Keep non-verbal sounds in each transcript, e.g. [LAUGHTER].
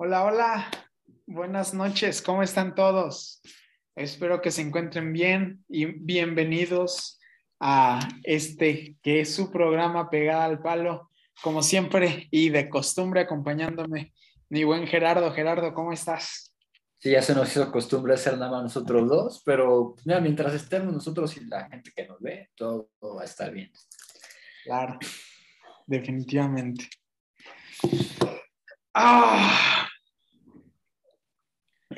Hola, hola. Buenas noches. ¿Cómo están todos? Espero que se encuentren bien y bienvenidos a este que es su programa Pegada al Palo, como siempre y de costumbre acompañándome mi buen Gerardo. Gerardo, ¿cómo estás? Sí, ya se nos hizo costumbre hacer nada más nosotros dos, pero mira, mientras estemos nosotros y la gente que nos ve, todo, va a estar bien. Claro, definitivamente. Ah,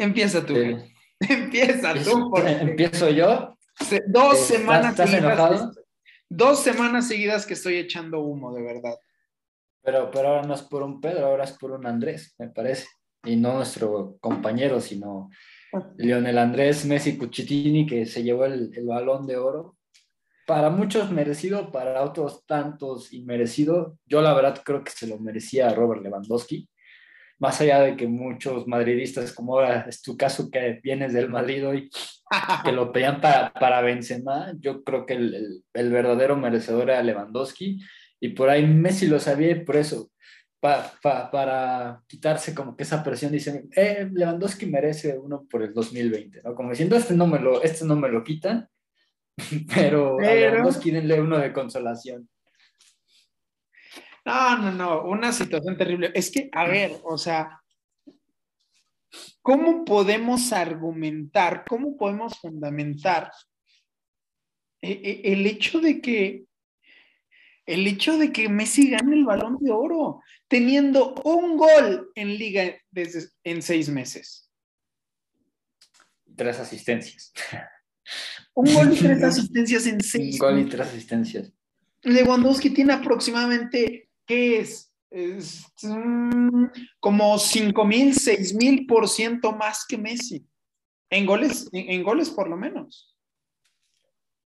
Empieza tú. [LAUGHS] Empieza tú. Empiezo yo. dos semanas ¿Estás enojado? Dos semanas seguidas que estoy echando humo, de verdad. Pero, pero ahora no es por un Pedro, ahora es por un Andrés, me parece. Y no nuestro compañero, sino Lionel Andrés Messi Cuchitini, que se llevó el, el balón de oro. Para muchos merecido, para otros tantos inmerecido. Yo la verdad creo que se lo merecía Robert Lewandowski más allá de que muchos madridistas, como ahora es tu caso que vienes del Madrid hoy, [LAUGHS] que lo pedían para, para Benzema, yo creo que el, el, verdadero merecedor era Lewandowski, y por ahí Messi lo sabía y por eso, pa, pa, para quitarse como que esa presión, dicen, eh, Lewandowski merece uno por el 2020, ¿no? Como diciendo, este no me lo, este no me lo quitan, pero, [LAUGHS] pero... a Lewandowski denle uno de consolación. No, no, no, una situación terrible. Es que, a ver, o sea, ¿cómo podemos argumentar, cómo podemos fundamentar e, e, el hecho de que el hecho de que Messi gane el balón de oro teniendo un gol en liga desde, en seis meses. Tres asistencias. Un gol y tres [LAUGHS] asistencias en seis. Un gol y tres asistencias. Lewandowski tiene aproximadamente ¿qué es? es mm, como 5 mil, 6 mil por ciento más que Messi. En goles, en, goles por lo menos.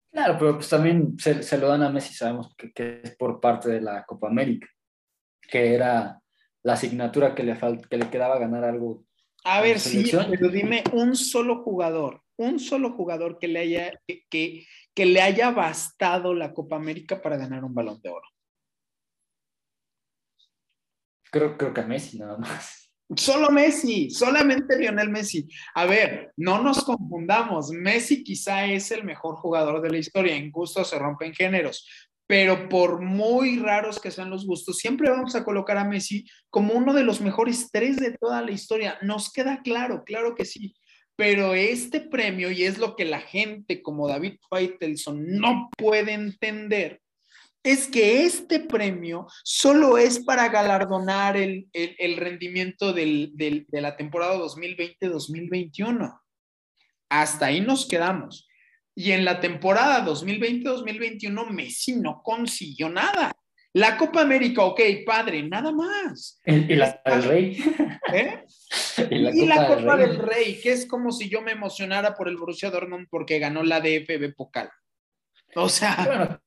Claro, pero pues también se, se lo dan a Messi, sabemos que, que, es por parte de la Copa América, que era la asignatura que le, que le quedaba ganar algo. A ver, sí, pero dime un solo jugador, un solo jugador que le haya, que, que le haya bastado la Copa América para ganar un balón de oro. Creo, creo que a Messi nada más. Solo Messi, solamente Lionel Messi. A ver, no nos confundamos. Messi quizá es el mejor jugador de la historia. En gusto se rompen géneros. Pero por muy raros que sean los gustos, siempre vamos a colocar a Messi como uno de los mejores tres de toda la historia. Nos queda claro, claro que sí. Pero este premio, y es lo que la gente como David Faitelson no puede entender, es que este premio solo es para galardonar el, rendimiento de la temporada 2020-2021. Hasta ahí nos quedamos. Y en la temporada 2020-2021, Messi no consiguió nada. La Copa América, ok, padre, nada más. ¿Y la del Rey? ¿Eh? [LAUGHS] Y la, Copa, del, Rey? que es como si yo me emocionara por el Borussia Dortmund porque ganó la DFB Pokal. O sea,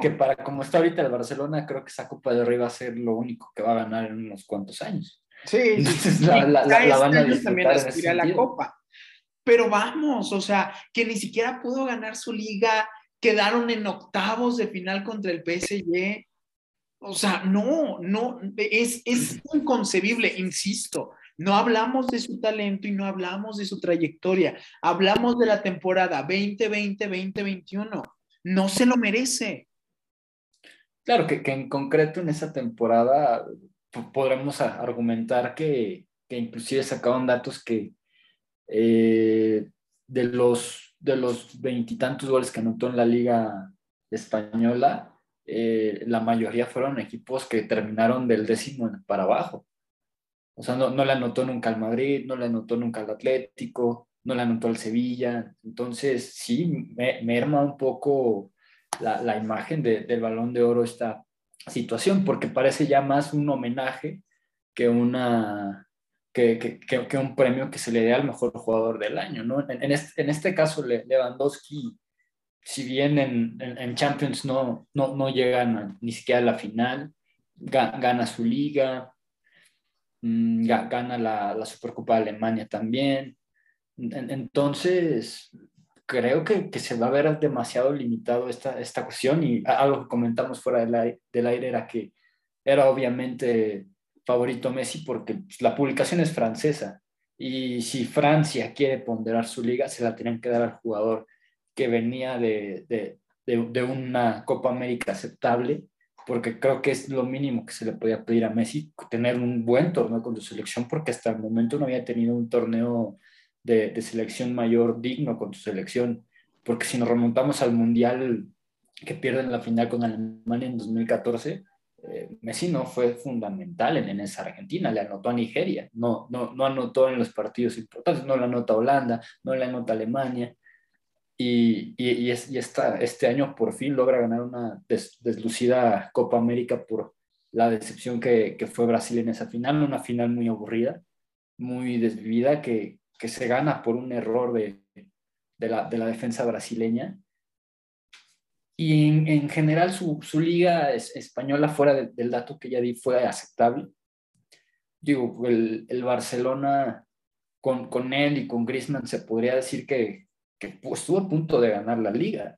que, para como está ahorita el Barcelona, creo que esa Copa de Rey va a ser lo único que va a ganar en unos cuantos años. Sí, la, la, la, van a este también aspira a la Copa. Pero vamos, o sea, que ni siquiera pudo ganar su liga, quedaron en octavos de final contra el PSG. O sea, no, no, es, es inconcebible, insisto. No hablamos de su talento y no hablamos de su trayectoria. Hablamos de la temporada 2020-2021 no se lo merece. Claro, que, en concreto en esa temporada podremos argumentar que, que inclusive sacaban datos que eh, de los de los veintitantos goles que anotó en la liga española, eh, la mayoría fueron equipos que terminaron del décimo para abajo. O sea, no, no le anotó nunca al Madrid, no le anotó nunca al Atlético, no la anotó el Sevilla. Entonces, sí, me, me un poco la, la imagen de, del balón de oro esta situación, porque parece ya más un homenaje que, una, que, que, un premio que se le dé al mejor jugador del año. ¿no? En, este, en este, caso, Lewandowski, si bien en, en Champions no, no, no ni siquiera a la final, gana su liga, mm, gana la, la Supercopa de Alemania también, entonces, creo que, que, se va a ver demasiado limitado esta, esta cuestión y algo que comentamos fuera del aire, del aire era que era obviamente favorito Messi porque pues, la publicación es francesa y si Francia quiere ponderar su liga, se la tienen que dar al jugador que venía de, de, de, una Copa América aceptable, porque creo que es lo mínimo que se le podía pedir a Messi, tener un buen torneo con su selección, porque hasta el momento no había tenido un torneo de, selección mayor digno con su selección, porque si nos remontamos al Mundial que pierden la final con Alemania en 2014, eh, Messi no fue fundamental en, esa Argentina, le anotó a Nigeria, no, no, no anotó en los partidos importantes, no le anota a Holanda, no le anota Alemania. Y, y, y, este año por fin logra ganar una deslucida Copa América por la decepción que, que, fue Brasil en esa final, una final muy aburrida, muy desvivida, que, que se gana por un error de, de, la, de la defensa brasileña y en, general su, su, liga española, fuera del dato que ya di, fue aceptable. Digo, el, el Barcelona con, con, él y con Griezmann se podría decir que, que estuvo a punto de ganar la liga.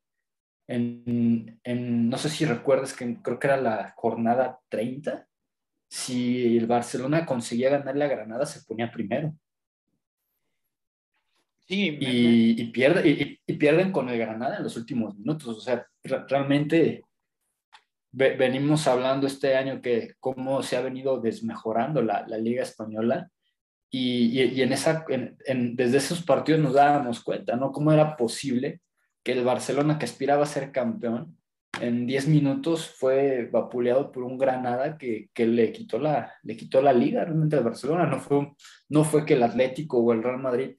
En, en, no sé si recuerdas que creo que era la jornada 30, si el Barcelona conseguía ganar la Granada se ponía primero y, pierde, y, pierden con el Granada en los últimos minutos. O sea, realmente venimos hablando este año que cómo se ha venido desmejorando la, la Liga Española y, y en esa, en, desde esos partidos nos dábamos cuenta, ¿no? Cómo era posible que el Barcelona, que aspiraba a ser campeón, en 10 minutos fue vapuleado por un Granada que, que, le, quitó la, le quitó la liga realmente al Barcelona. No fue, no fue que el Atlético o el Real Madrid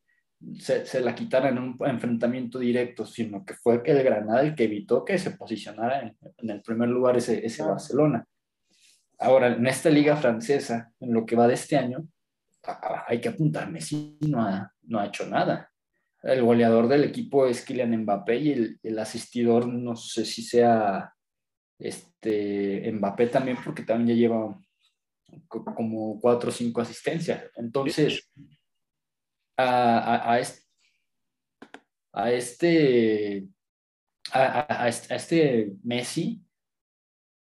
se, la quitara en un enfrentamiento directo, sino que fue el Granada el que evitó que se posicionara en, el primer lugar ese, ese Barcelona. Ahora, en esta liga francesa, en lo que va de este año, hay que apuntar, Messi no ha, no ha hecho nada. El goleador del equipo es Kylian Mbappé y el, el asistidor no sé si sea este, Mbappé también, porque también ya lleva como cuatro o cinco asistencias. Entonces, a, este, a este, a, este Messi,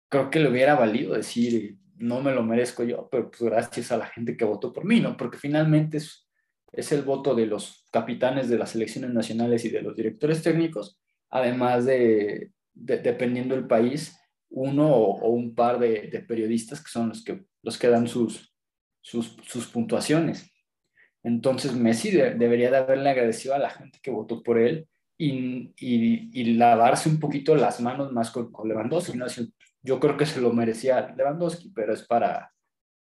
creo que le hubiera valido decir, no me lo merezco yo, pero pues gracias a la gente que votó por mí, ¿no? Porque finalmente es, es el voto de los capitanes de las selecciones nacionales y de los directores técnicos, además de, dependiendo del país, uno o, un par de, periodistas que son los que, los que dan sus, sus, sus puntuaciones. Entonces Messi debería de haberle agradecido a la gente que votó por él y, y, lavarse un poquito las manos más con, Lewandowski. ¿no? Yo creo que se lo merecía Lewandowski, pero es para,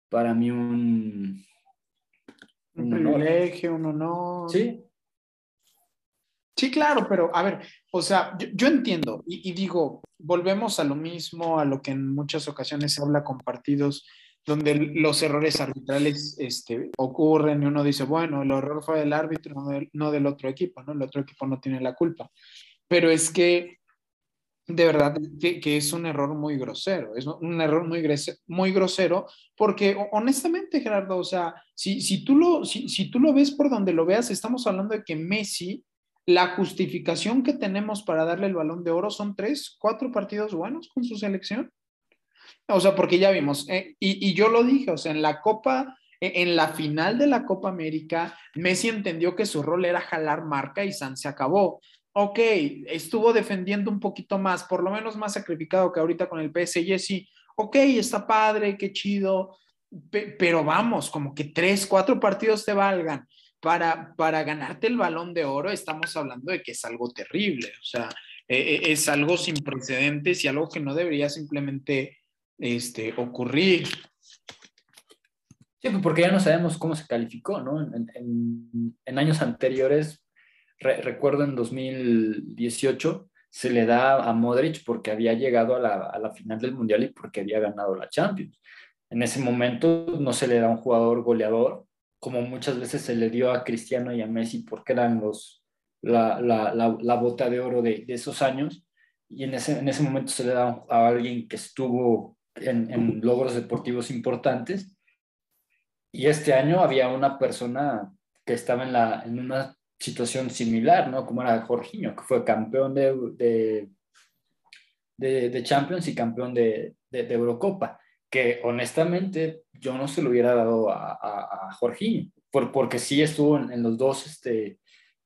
para mí un... Un, privilegio, un honor. Sí. Sí, claro, pero a ver, o sea, yo, entiendo y, y, digo, volvemos a lo mismo, a lo que en muchas ocasiones se habla con partidos donde los errores arbitrales este, ocurren y uno dice, bueno, el error fue del árbitro, no del, otro equipo, ¿no? El otro equipo no tiene la culpa. Pero es que, de verdad, que, es un error muy grosero, es un error muy, muy grosero, porque honestamente, Gerardo, o sea, si, si, tú lo, si, si tú lo ves por donde lo veas, estamos hablando de que Messi, la justificación que tenemos para darle el balón de oro son tres, cuatro partidos buenos con su selección. O sea, porque ya vimos, eh, y, yo lo dije, o sea, en la Copa, e, en la final de la Copa América, Messi entendió que su rol era jalar marca y San se acabó. Ok, estuvo defendiendo un poquito más, por lo menos más sacrificado que ahorita con el PSG, sí. Ok, está padre, qué chido, pero vamos, como que tres, cuatro partidos te valgan. Para, para ganarte el balón de oro, estamos hablando de que es algo terrible, o sea, e, e, es algo sin precedentes y algo que no debería simplemente este, ocurrir. Sí, pues, porque ya no sabemos cómo se calificó, ¿no? En, años anteriores, recuerdo en 2018, se le da a Modric porque había llegado a la, final del Mundial y porque había ganado la Champions. En ese momento no se le da un jugador goleador, como muchas veces se le dio a Cristiano y a Messi porque eran los, la, la, bota de oro de, esos años. Y en ese, en ese momento se le da a alguien que estuvo en, logros deportivos importantes. Y este año había una persona que estaba en, la, en una situación similar, ¿no? Como era Jorginho, que fue campeón de, de, de, Champions y campeón de, de, Eurocopa, que honestamente yo no se lo hubiera dado a, a, Jorginho, por, porque sí estuvo en, los dos, este,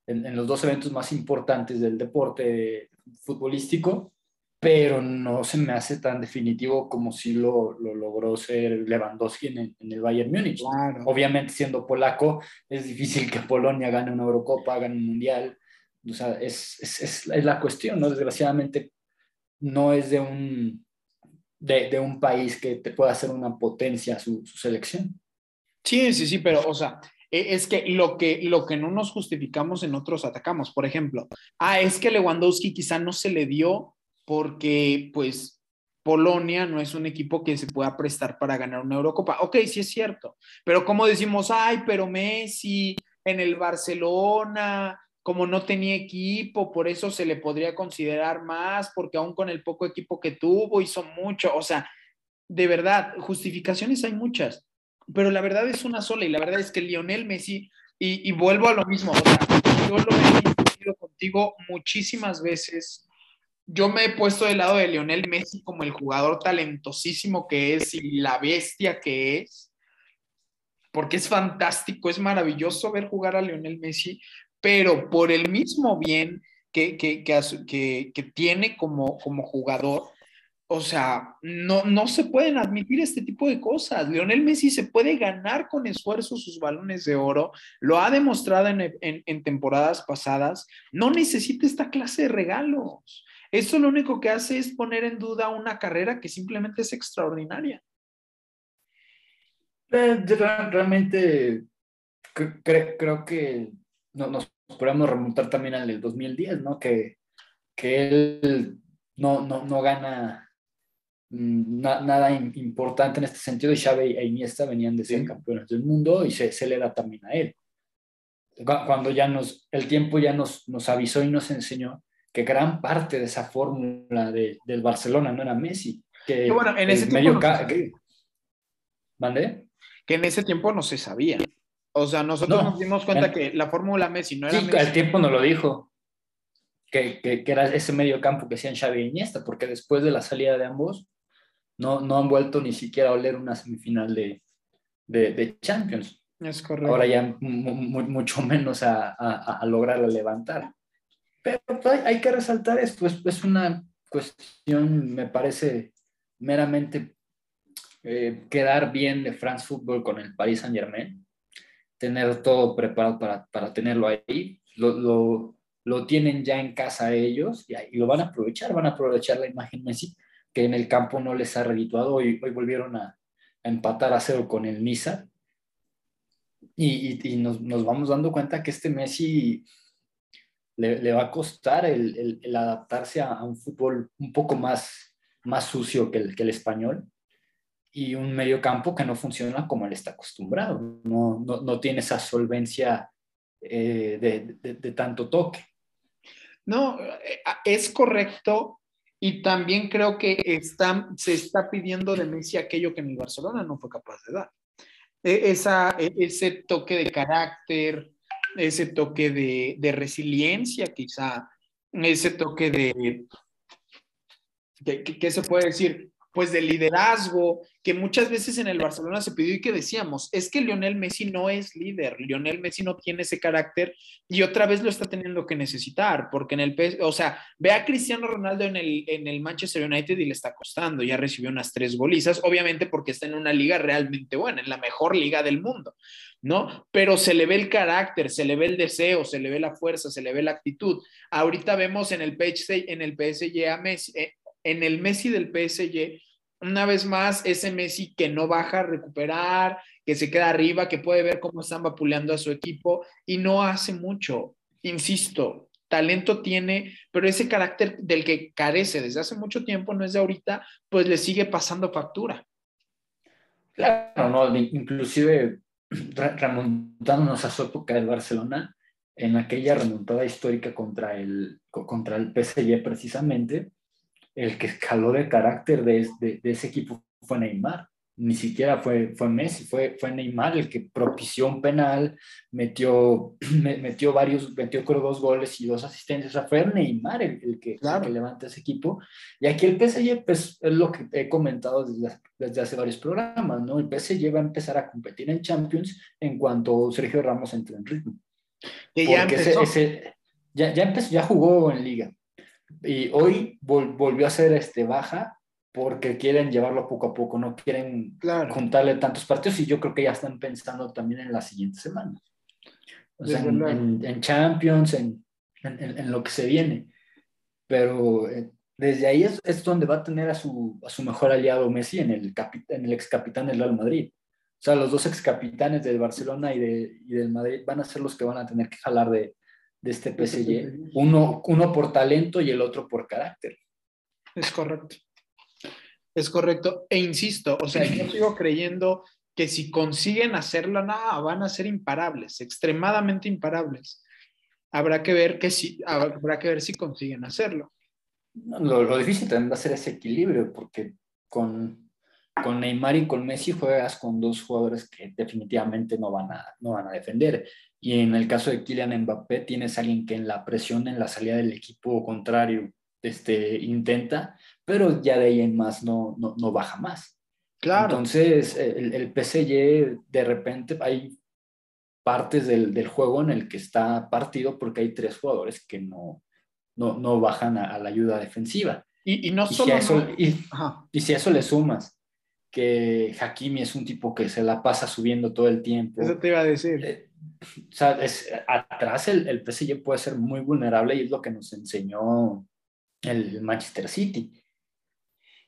en, los dos eventos más importantes del deporte futbolístico, pero no se me hace tan definitivo como si lo, lo logró ser Lewandowski en el, Bayern Múnich. Obviamente, siendo polaco, es difícil que Polonia gane una Eurocopa, gane un Mundial. O sea, es, es, es, es la cuestión, ¿no? Desgraciadamente, no es de un, de, de, un país que te pueda hacer una potencia su, su, selección. Sí, sí, sí, pero, o sea, e, es que lo, que lo que no nos justificamos en otros atacamos. Por ejemplo, ah, es que Lewandowski quizá no se le dio porque pues Polonia no es un equipo que se pueda prestar para ganar una Eurocopa. Ok, sí es cierto, pero como decimos, ay, pero Messi en el Barcelona, como no tenía equipo, por eso se le podría considerar más, porque aún con el poco equipo que tuvo hizo mucho, o sea, de verdad, justificaciones hay muchas, pero la verdad es una sola y la verdad es que Lionel Messi, y, vuelvo a lo mismo, o sea, yo lo he discutido contigo muchísimas veces yo me he puesto del lado de Lionel Messi como el jugador talentosísimo que es y la bestia que es, porque es fantástico, es maravilloso ver jugar a Lionel Messi, pero por el mismo bien que, que, tiene como, como jugador, o sea, no, no se pueden admitir este tipo de cosas. Lionel Messi se puede ganar con esfuerzo sus balones de oro, lo ha demostrado en, en, en temporadas pasadas, no necesita esta clase de regalos. Eso lo único que hace es poner en duda una carrera que simplemente es extraordinaria. Eh, realmente creo que nos podemos remontar también al del 2010, ¿no? Que, que él no, no, no gana mm, nada importante en este sentido y Xavi e Iniesta venían de ser campeones del mundo y se, se, le da también a él. Cuando ya nos, el tiempo ya nos, nos avisó y nos enseñó que gran parte de esa fórmula de, del Barcelona no era Messi. Que, bueno, en ese tiempo no que, Que en ese tiempo no se sabía. O sea, nosotros nos dimos cuenta que la fórmula Messi no era sí, Messi. al tiempo no lo dijo. Que, que, que, era ese medio campo que hacían Xavi y Iniesta, porque después de la salida de ambos, no, no han vuelto ni siquiera a oler una semifinal de, de, de Champions. Es correcto. Ahora ya mucho menos a, a, a lograrla levantar. Hay que resaltar esto, es, una cuestión, me parece, meramente eh, quedar bien de France Football con el Paris Saint Germain, tener todo preparado para, para tenerlo ahí, lo, lo, lo, tienen ya en casa ellos y, lo van a aprovechar, van a aprovechar la imagen Messi, que en el campo no les ha redituado, hoy, hoy volvieron a, empatar a cero con el Niza, y, y, y nos, nos, vamos dando cuenta que este Messi le, va a costar el, adaptarse a, un fútbol un poco más, más sucio que el, español y un medio campo que no funciona como él está acostumbrado, no, no, no tiene esa solvencia eh, de, de, tanto toque. No, eh, es correcto y también creo que está, se está pidiendo de Messi aquello que el Barcelona no fue capaz de dar. E, esa, e, ese toque de carácter, ese toque de, de resiliencia, quizá, ese toque de, ¿qué se puede decir? Pues de liderazgo, que muchas veces en el Barcelona se pidió y que decíamos, es que Lionel Messi no es líder, Lionel Messi no tiene ese carácter y otra vez lo está teniendo que necesitar, porque en el, o sea, ve a Cristiano Ronaldo en el, en el Manchester United y le está costando, ya recibió unas tres golizas, obviamente porque está en una liga realmente buena, en la mejor liga del mundo, ¿no? Pero se le ve el carácter, se le ve el deseo, se le ve la fuerza, se le ve la actitud. Ahorita vemos en el PSG, en el PSG a Messi, eh, en el Messi del PSG, una vez más, ese Messi que no baja a recuperar, que se queda arriba, que puede ver cómo están vapuleando a su equipo y no hace mucho. Insisto, talento tiene, pero ese carácter del que carece desde hace mucho tiempo, no es de ahorita, pues le sigue pasando factura. Claro, no, inclusive [CLEARS THROAT] remontándonos a su época del Barcelona, en aquella remontada histórica contra el, contra el PSG precisamente, el que escaló de carácter de, de, ese equipo fue Neymar. ni siquiera fue, fue Messi, fue, fue Neymar el que propició un penal, metió, [CLEARS THROAT] metió varios, metió creo dos goles y dos asistencias, o sea, fue Neymar el, que, levanta ese equipo. Y aquí el PSG, pues es lo que he comentado desde, desde, hace varios programas, ¿no? El PSG va a empezar a competir en Champions en cuanto Sergio Ramos entre en ritmo. Y ya empezó. ya, ya, empezó, ya jugó en liga. Y hoy volvió a ser este, baja porque quieren llevarlo poco a poco, no quieren juntarle tantos partidos y yo creo que ya están pensando también en la siguiente semana. O sea, en, Champions, en, en, lo que se viene. Pero eh, desde ahí es, es, donde va a tener a su, a su mejor aliado Messi en el, en el ex capitán del Real Madrid. O sea, los dos ex capitanes del Barcelona y, de, y del Madrid van a ser los que van a tener que jalar de, de este PSG. Uno, uno por talento y el otro por carácter. Es correcto. Es correcto. E insisto, o sea, yo sigo creyendo que si consiguen hacerlo, nada, van a ser imparables, extremadamente imparables. Habrá que ver que si, habrá que ver si consiguen hacerlo. lo, lo, difícil también va a ser ese equilibrio, porque con, con Neymar y con Messi juegas con dos jugadores que definitivamente no van, a, no van a defender. Y en el caso de Kylian Mbappé, tienes a alguien que en la presión, en la salida del equipo contrario, este, intenta, pero ya de ahí en más no, no, no baja más. Claro. Entonces, el, el PSG, de repente, hay partes del, del, juego en el que está partido porque hay tres jugadores que no, no, no bajan a, la ayuda defensiva. Y, y no solo... Si eso, y, y, si a eso le sumas que Hakimi es un tipo que se la pasa subiendo todo el tiempo. Eso te iba a decir. Eh, o sea, es, atrás el, el PSG puede ser muy vulnerable y es lo que nos enseñó el Manchester City.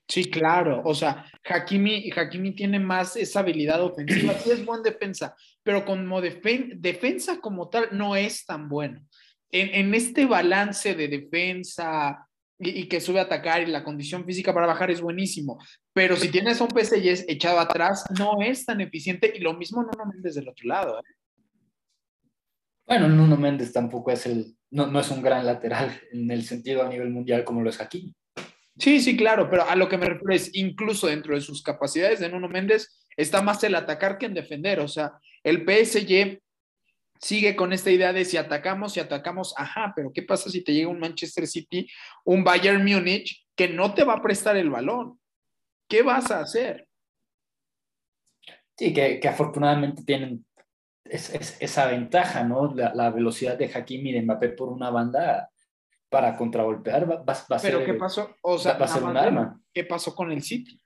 Sí, claro. O sea, Hakimi, Hakimi tiene más esa habilidad ofensiva. Sí es buen defensa, pero como defensa como tal no es tan bueno. En, en este balance de defensa y, que sube a atacar y la condición física para bajar es buenísimo. Pero si tienes un PSG echado atrás, no es tan eficiente. Y lo mismo Nuno Méndez del otro lado. ¿eh? Bueno, Nuno Méndez tampoco es el, no, no, es un gran lateral en el sentido a nivel mundial como lo es aquí. Sí, sí, claro, pero a lo que me refiero es incluso dentro de sus capacidades de Nuno Méndez está más el atacar que en defender. O sea, el PSG sigue con esta idea de si atacamos, si atacamos, ajá, pero ¿qué pasa si te llega un Manchester City, un Bayern Múnich que no te va a prestar el balón? ¿Qué vas a hacer? Sí, que, que afortunadamente tienen es, esa ventaja, ¿no? La, velocidad de Hakimi y de Mbappé por una banda para contragolpear va, va, a ser, ¿Pero qué pasó? O sea, va a ser un arma. ¿Qué pasó con el City?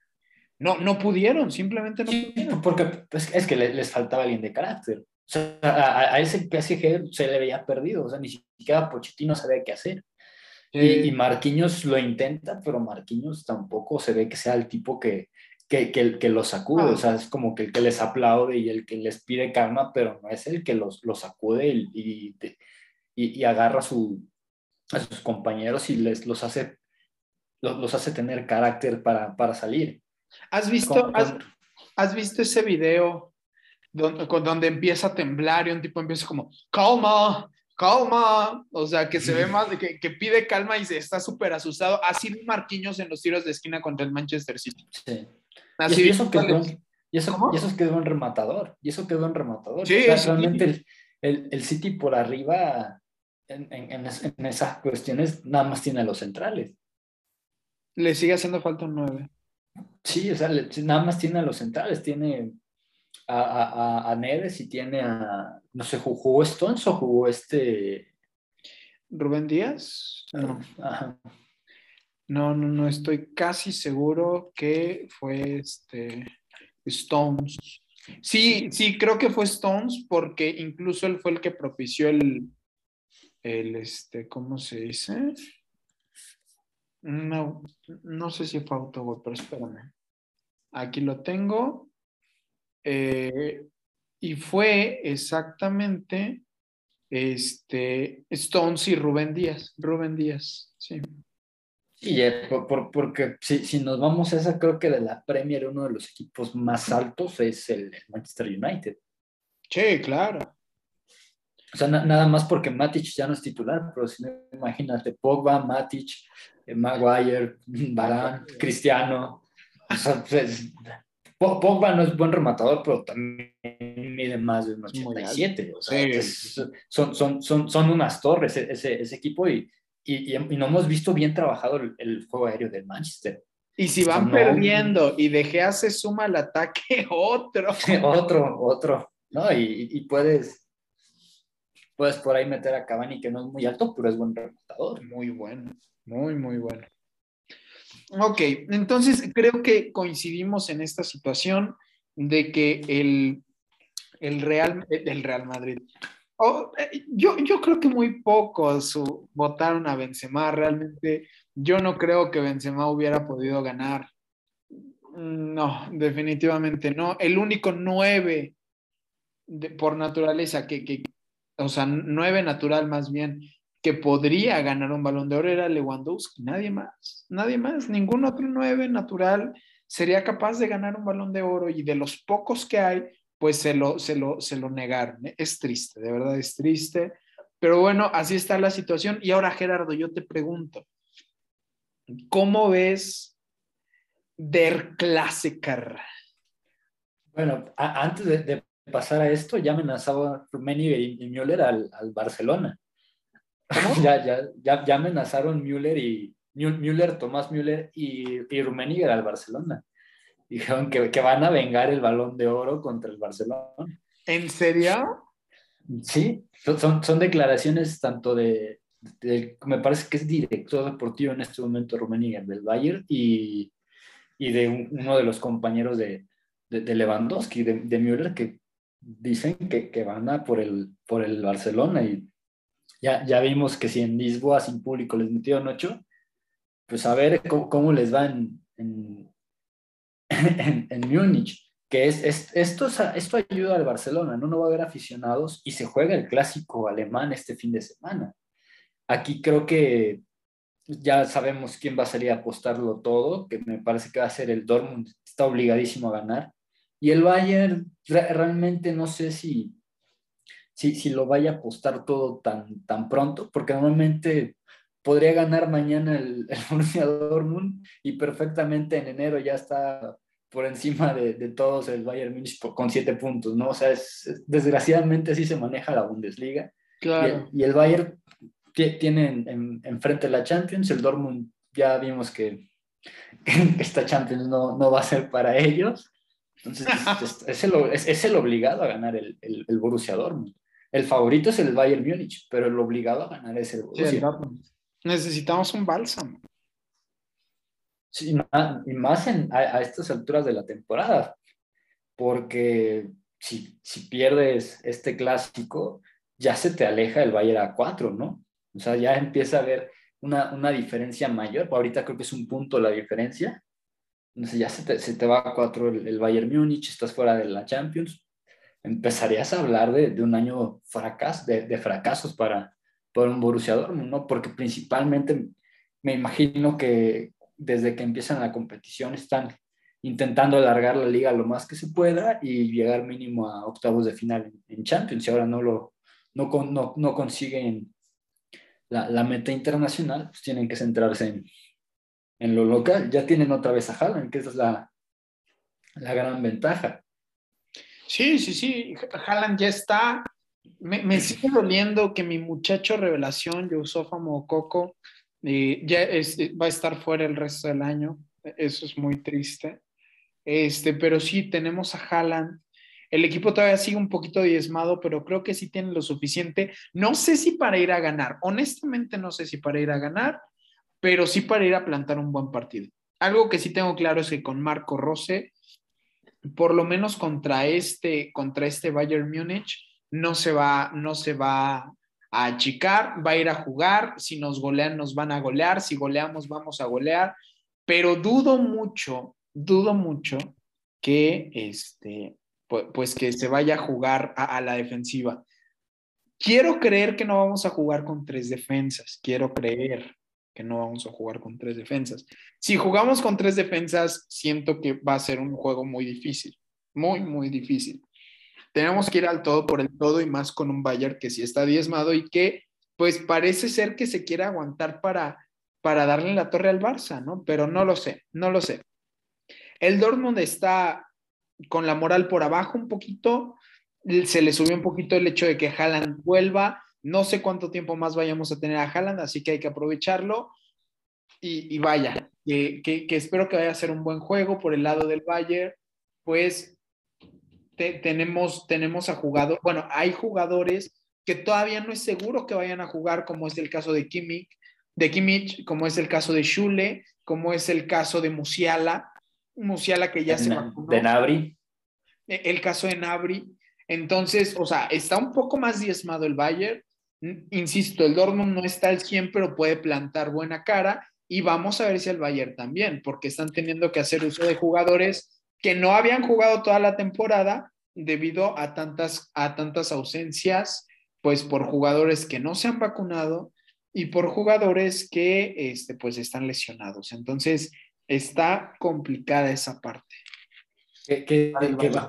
No, no pudieron, simplemente no pudieron. Porque es, que les, faltaba alguien de carácter. O sea, a, ese PSG se le veía perdido, o sea, ni siquiera Pochettino sabía qué hacer. Y, y Marquinhos lo intenta, pero Marquinhos tampoco se ve que sea el tipo que, que, que, que los sacude, o ah. sea, es como que el que les aplaude y el que les pide calma, pero no es el que los, los sacude y, y, y, agarra a, su, a sus compañeros y les, los, hace, los, los hace tener carácter para, para salir. ¿Has visto, has, has, visto ese video donde, donde empieza a temblar y un tipo empieza como, calma, calma, o sea, que se ve [LAUGHS] más, que, que pide calma y se está súper asustado, así Marquinhos en los tiros de esquina contra el Manchester City. Sí y, eso quedó, y, eso, y eso quedó en rematador. Y eso quedó en rematador. Sí, realmente el, el, el, City por arriba en, en, en, esas cuestiones nada más tiene a los centrales. Le sigue haciendo falta un 9. Sí, o sea, nada más tiene a los centrales. Tiene a, a, a, Neves y tiene a. No sé, ¿jugó Stones o jugó este. Rubén Díaz? No. Ajá. No, no, no, estoy casi seguro que fue este Stones. Sí, sí, creo que fue Stones porque incluso él fue el que propició el, el este, ¿cómo se dice? No, no sé si fue autogol, pero espérame. Aquí lo tengo. Eh, y fue exactamente este, Stones y Rubén Díaz. Rubén Díaz, sí. Sí, por, porque si, si, nos vamos a esa, creo que de la Premier uno de los equipos más altos es el Manchester United. Sí, claro. O sea, nada más porque Matic ya no es titular, pero si no, imagínate, Pogba, Matic, eh, Maguire, [LAUGHS] Barán, Cristiano. O sea, pues, Pogba no es buen rematador, pero también mide más de unos 87. O sea, son, son, son, son unas torres e, ese, ese equipo y, y, y, no hemos visto bien trabajado el, juego aéreo del Manchester. Y si van perdiendo y De Gea se suma al ataque, [LAUGHS] otro. otro, otro. ¿no? Y, y, puedes, puedes por ahí meter a Cavani, que no es muy alto, pero es buen rematador. Muy bueno, muy, muy bueno. Ok, entonces creo que coincidimos en esta situación de que el, el, Real, el Real Madrid, eh, yo, yo creo que muy pocos votaron a Benzema, realmente yo no creo que Benzema hubiera podido ganar. No, definitivamente no. El único nueve por naturaleza que, que, o sea, nueve natural más bien, que podría ganar un balón de oro era Lewandowski, nadie más, nadie más, ningún otro nueve natural sería capaz de ganar un balón de oro y de los pocos que hay, pues se lo, se lo, se lo negaron. ¿eh? Es triste, de verdad es triste. Pero bueno, así está la situación. Y ahora, Gerardo, yo te pregunto, ¿cómo ves Der Klassiker? Bueno, antes de, pasar a esto, ya amenazaba Rummenigge y Müller al, al Barcelona. [LAUGHS] ya, ya, ya, ya, amenazaron Müller y Müller, Tomás Müller y, y Rummenigge al Barcelona. Dijeron que, que, van a vengar el balón de oro contra el Barcelona. ¿En serio? Sí, son, son declaraciones tanto de, me parece que es director deportivo en este momento Rummenigge del Bayern y, y de uno de los compañeros de, de, Lewandowski, de, de Müller, que dicen que, que, van a por el, por el Barcelona y ya, ya vimos que si en Lisboa sin público les metieron ocho, pues a ver cómo, cómo les va en, en, [COUGHS] en, Múnich. Que es, es, esto, esto ayuda al Barcelona, ¿no? no va a haber aficionados y se juega el clásico alemán este fin de semana. Aquí creo que ya sabemos quién va a salir a apostarlo todo, que me parece que va a ser el Dortmund, está obligadísimo a ganar. Y el Bayern, realmente no sé si, si, si lo vaya a apostar todo tan, tan pronto, porque normalmente podría ganar mañana el, [LAUGHS] el Borussia Dortmund y perfectamente en enero ya está por encima de, de todos el Bayern Munich con siete puntos, ¿no? O sea, es, desgraciadamente así se maneja la Bundesliga. Claro. Y, el, Bayern tiene enfrente en, la Champions, el Dortmund ya vimos [LAUGHS] que, esta Champions no, no va a ser para ellos. Entonces, es, [LAUGHS] el, es, el, obligado a ganar el, el, el, Borussia Dortmund. El favorito es el Bayern Múnich, pero el obligado a ganar es el Borussia. Dortmund. Necesitamos un bálsamo. Sí, y más en, a, estas alturas de la temporada, porque si, si pierdes este clásico, ya se te aleja el Bayern a 4, ¿no? O sea, ya empieza a haber una, una, diferencia mayor. Ahorita creo que es un punto la diferencia. Entonces ya se te, se te va a 4 el, el, Bayern Múnich, estás fuera de la Champions. Empezarías a hablar de, de un año fracas, de, de fracasos para, por un Borussia Dortmund, ¿no? Porque principalmente me imagino que desde que empiezan la competición están intentando alargar la liga lo más que se pueda y llegar mínimo a octavos de final en, Champions. Y ahora no lo no, no, no consiguen la, la, meta internacional, pues tienen que centrarse en, en, lo local. Ya tienen otra vez a Haaland, que esa es la, la gran ventaja. Sí, sí, sí. Haaland ya está me, sigue doliendo que mi muchacho revelación, Yusofa Mococo, eh, ya va a estar fuera el resto del año. Eso es muy triste. Este, pero sí, tenemos a Haaland. El equipo todavía sigue un poquito diezmado, pero creo que sí tiene lo suficiente. No sé si para ir a ganar. Honestamente, no sé si para ir a ganar, pero sí para ir a plantar un buen partido. Algo que sí tengo claro es que con Marco Rose, por lo menos contra este, contra este Bayern Múnich, no se va, no se va a achicar, va a ir a jugar, si nos golean nos van a golear, si goleamos vamos a golear, pero dudo mucho, dudo mucho que este, pues, que se vaya a jugar a, la defensiva. Quiero creer que no vamos a jugar con tres defensas, quiero creer que no vamos a jugar con tres defensas. Si jugamos con tres defensas, siento que va a ser un juego muy difícil, muy, muy difícil tenemos que ir al todo por el todo y más con un Bayern que sí está diezmado y que pues parece ser que se quiere aguantar para, para darle la torre al Barça, ¿no? Pero no lo sé, no lo sé. El Dortmund está con la moral por abajo un poquito, se le subió un poquito el hecho de que Haaland vuelva, no sé cuánto tiempo más vayamos a tener a Haaland, así que hay que aprovecharlo y, vaya, que, espero que vaya a ser un buen juego por el lado del Bayern, pues tenemos, tenemos a jugadores, bueno, hay jugadores que todavía no es seguro que vayan a jugar, como es el caso de Kimmich, de Kimmich, como es el caso de Schule, como es el caso de Musiala, Musiala que ya se vacunó. De Nabri. E, el caso de Nabri. Entonces, o sea, está un poco más diezmado el Bayern. Insisto, el Dortmund no está al 100, pero puede plantar buena cara. Y vamos a ver si el Bayern también, porque están teniendo que hacer uso de jugadores que no habían jugado toda la temporada debido a tantas, a tantas ausencias, pues por jugadores que no se han vacunado y por jugadores que este, pues están lesionados. Entonces, está complicada esa parte. Que,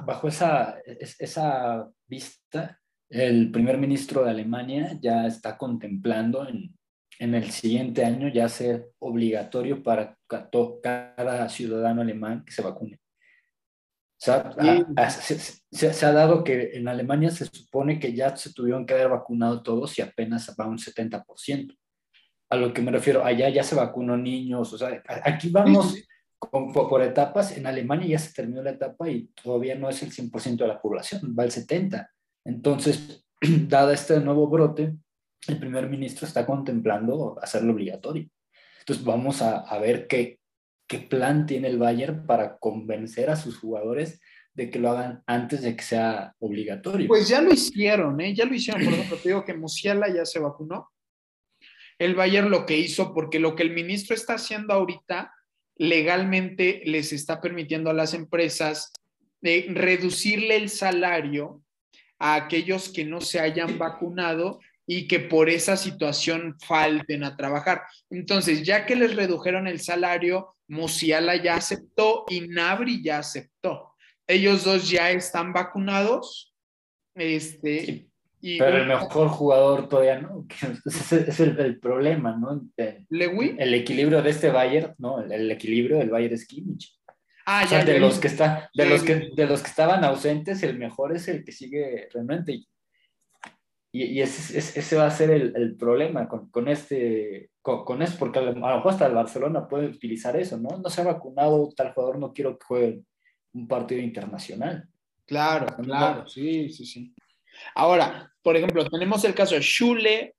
bajo esa, esa vista, el primer ministro de Alemania ya está contemplando en, en el siguiente año ya ser obligatorio para cada ciudadano alemán que se vacune. O sea, se, se, ha dado que en Alemania se supone que ya se tuvieron que haber vacunado todos y apenas va un 70%. A lo que me refiero, allá ya se vacunó niños, o sea, aquí vamos por, etapas, en Alemania ya se terminó la etapa y todavía no es el 100% de la población, va el 70%. Entonces, [CLEARS THROAT] dada este nuevo brote, el primer ministro está contemplando hacerlo obligatorio. Entonces, vamos a, a ver qué, qué plan tiene el Bayern para convencer a sus jugadores de que lo hagan antes de que sea obligatorio. Pues ya lo hicieron, ¿eh? Ya lo hicieron. Por ejemplo, te digo que Musiala ya se vacunó. El Bayern lo que hizo, porque lo que el ministro está haciendo ahorita legalmente les está permitiendo a las empresas de reducirle el salario a aquellos que no se hayan vacunado y que por esa situación falten a trabajar. Entonces, ya que les redujeron el salario, Musiala ya aceptó y Nabri ya aceptó. Ellos dos ya están vacunados. Este, pero el mejor jugador todavía no. [LAUGHS] Ese es el, problema, ¿no? El, equilibrio de este Bayern, ¿no? El, equilibrio del Bayern es Kimmich. Ah, ya, de los que está, de los que de los que estaban ausentes, el mejor es el que sigue realmente. Y, y ese, ese, va a ser el, problema con, con este, con, con, eso, porque a lo mejor hasta el Barcelona puede utilizar eso, ¿no? No se ha vacunado tal jugador, no quiero que juegue un partido internacional. Claro, claro, sí, sí, sí. Ahora, por ejemplo, tenemos el caso de Schule,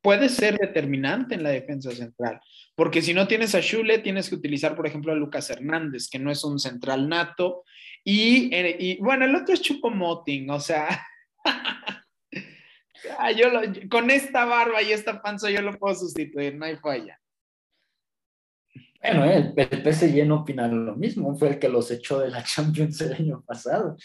puede ser determinante en la defensa central, porque si no tienes a Schule, tienes que utilizar, por ejemplo, a Lucas Hernández, que no es un central nato, y, bueno, el otro es Chupo Moting, o sea, [LAUGHS] ah, yo con esta barba y esta panza yo lo puedo sustituir, no hay falla. Bueno, el, el PSG no opina lo mismo, fue el que los echó de la [LAUGHS] Champions el año pasado.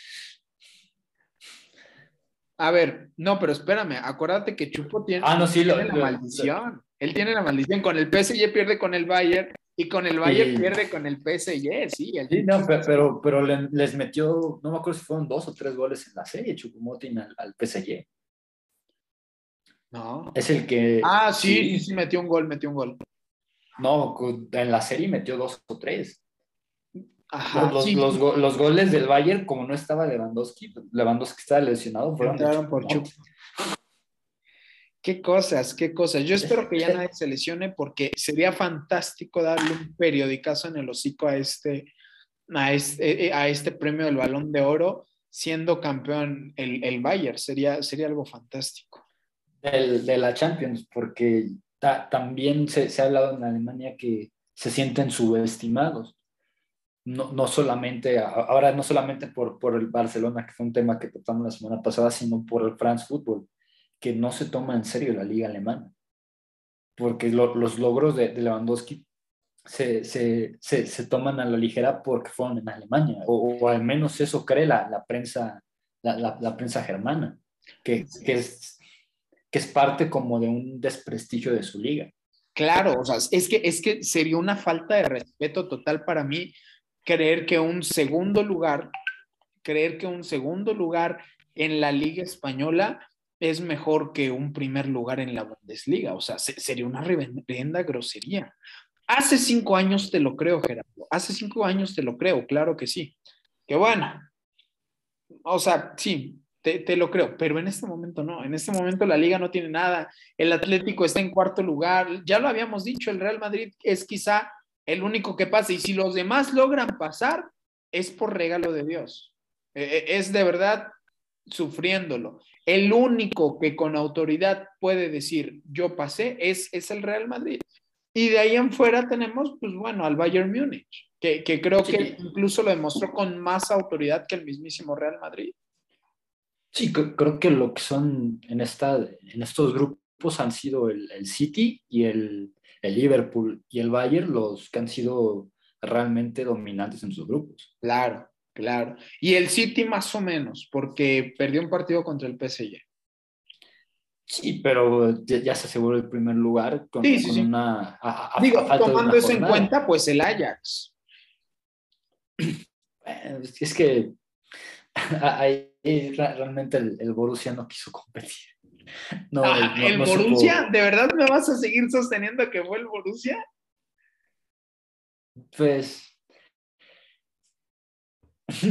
A ver, no, pero espérame, acuérdate que Chupo tiene, ah, no, sí, la maldición. Él tiene la maldición. Con el PSG pierde con el Bayern y con el Bayern pierde con el PSG, sí. sí, no, pero, pero, les metió, no me acuerdo si fueron dos o tres goles en la serie, Chupomotin al, al PSG. No. Es el que. Ah, sí, sí, sí, metió un gol, metió un gol. No, en la serie metió dos o tres los, goles del Bayern, como no estaba Lewandowski, Lewandowski estaba lesionado, fueron por Qué cosas, qué cosas. Yo espero que ya [LAUGHS] nadie se lesione porque sería fantástico darle un periodicazo en el hocico a este, a este, eh, a este premio del Balón de Oro siendo campeón el, el Bayern. Sería, sería algo fantástico. El, de la Champions, porque también se, se ha hablado en Alemania que se sienten subestimados no, no, solamente, ahora no solamente por, por, el Barcelona, que fue un tema que tratamos la semana pasada, sino por el France Football, que no se toma en serio la liga alemana. Porque los logros de, Lewandowski se, se, se, toman a la ligera porque fueron en Alemania, o, al menos eso cree la, la prensa, la, la, prensa germana, que, que, es, que es parte como de un desprestigio de su liga. Claro, o sea, es que, es que sería una falta de respeto total para mí creer que un segundo lugar, creer que un segundo lugar en la Liga Española es mejor que un primer lugar en la Bundesliga. O sea, sería una reverenda grosería. Hace cinco años te lo creo, Gerardo. Hace cinco años te lo creo, claro que sí. Que bueno, o sea, sí, te, lo creo, pero en este momento no. En este momento la liga no tiene nada. El Atlético está en cuarto lugar. Ya lo habíamos dicho, el Real Madrid es quizá el único que pasa. Y si los demás logran pasar, es por regalo de Dios. E, e, es de verdad sufriéndolo. El único que con autoridad puede decir yo pasé es, es el Real Madrid. Y de ahí en fuera tenemos, pues bueno, al Bayern Múnich, que, creo que incluso lo demostró con más autoridad que el mismísimo Real Madrid. Sí, creo que lo que son en, esta, en estos grupos han sido el, City y el, el, Liverpool y el Bayern los que han sido realmente dominantes en sus grupos. Claro, claro. Y el City más o menos, porque perdió un partido contra el PSG. Sí, pero ya, se aseguró el primer lugar con, una... Digo, tomando eso en cuenta, pues el Ajax. [CLEARS THROAT] Es que ahí realmente el, Borussia no quiso competir. No, ah, ¿El Borussia? ¿De verdad me vas a seguir sosteniendo que fue el Borussia? Pues... [LAUGHS]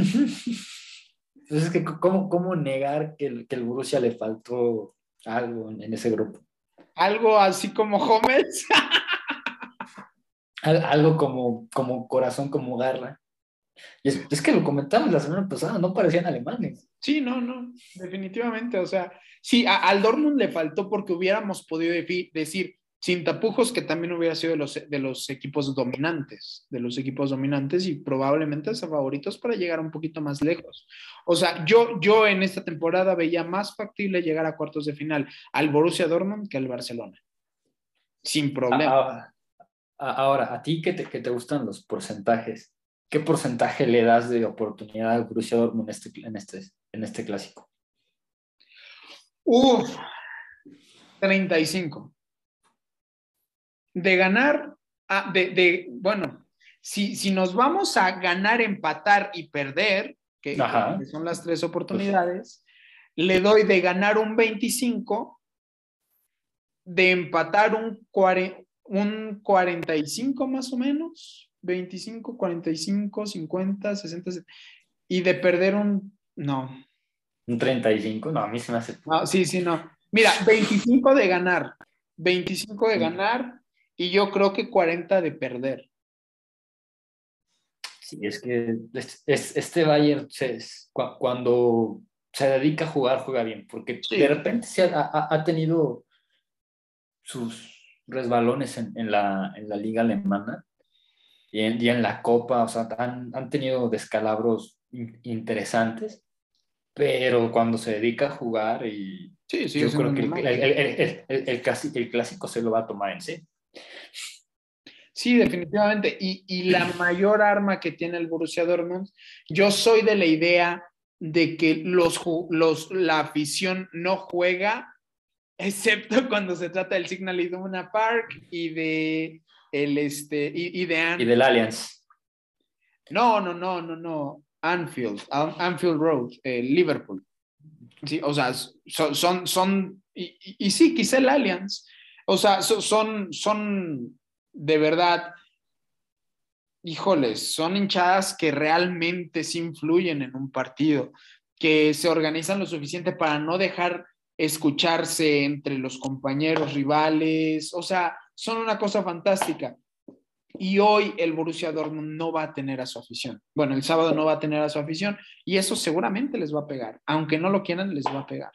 pues es que, ¿cómo, cómo negar que, que el Borussia le faltó algo en, ese grupo. Algo así como Gómez. [LAUGHS] algo como, como corazón, como garra. Es, es, que lo comentamos la semana pasada, no parecían alemanes. Sí, no, no, definitivamente. O sea, sí, al Dortmund le faltó porque hubiéramos podido decir, sin tapujos, que también hubiera sido de los, de los equipos dominantes, de los equipos dominantes y probablemente hasta favoritos para llegar un poquito más lejos. O sea, yo, yo en esta temporada veía más factible llegar a cuartos de final al Borussia Dortmund que al Barcelona. Sin problema. Ahora, ahora a ti que te, que te gustan los porcentajes, ¿qué porcentaje le das de oportunidad al Borussia Dortmund en este, en este, en este clásico? Uf, 35 de ganar, de, bueno, si, si, nos vamos a ganar, empatar y perder, que, son las tres oportunidades, le doy de ganar un 25, de empatar un, un 45 más o menos, 25, 45, 50, 60, y de perder un, no. Un 35, no, a mí se me hace. No, sí, sí, no. Mira, 25 de ganar, 25 de ganar, y yo creo que 40 de perder. Sí, es que este Bayern cuando se dedica a jugar, juega bien, porque de repente se ha, tenido sus resbalones en, la, liga alemana y en, la copa, o sea, han, tenido descalabros interesantes, pero cuando se dedica a jugar y yo creo que el, el, clásico se lo va a tomar en serio. Sí, definitivamente. Y, la mayor arma que tiene el Borussia Dortmund, yo soy de la idea de que los, los, la afición no juega, excepto [LAUGHS] cuando se trata del Signal Iduna Park y de el este y, de y del Allianz. No, no, no, no, no. Anfield, Anfield Road, eh, Liverpool. Sí, o sea, son, son, son y, y, sí, quizá el Allianz, o sea, son, son de verdad, híjoles, son hinchadas que realmente sí influyen en un partido, que se organizan lo suficiente para no dejar escucharse entre los compañeros rivales, o sea, son una cosa fantástica. Y hoy el Borussia Dortmund no va a tener a su afición. Bueno, el sábado no va a tener a su afición y eso seguramente les va a pegar. Aunque no lo quieran, les va a pegar.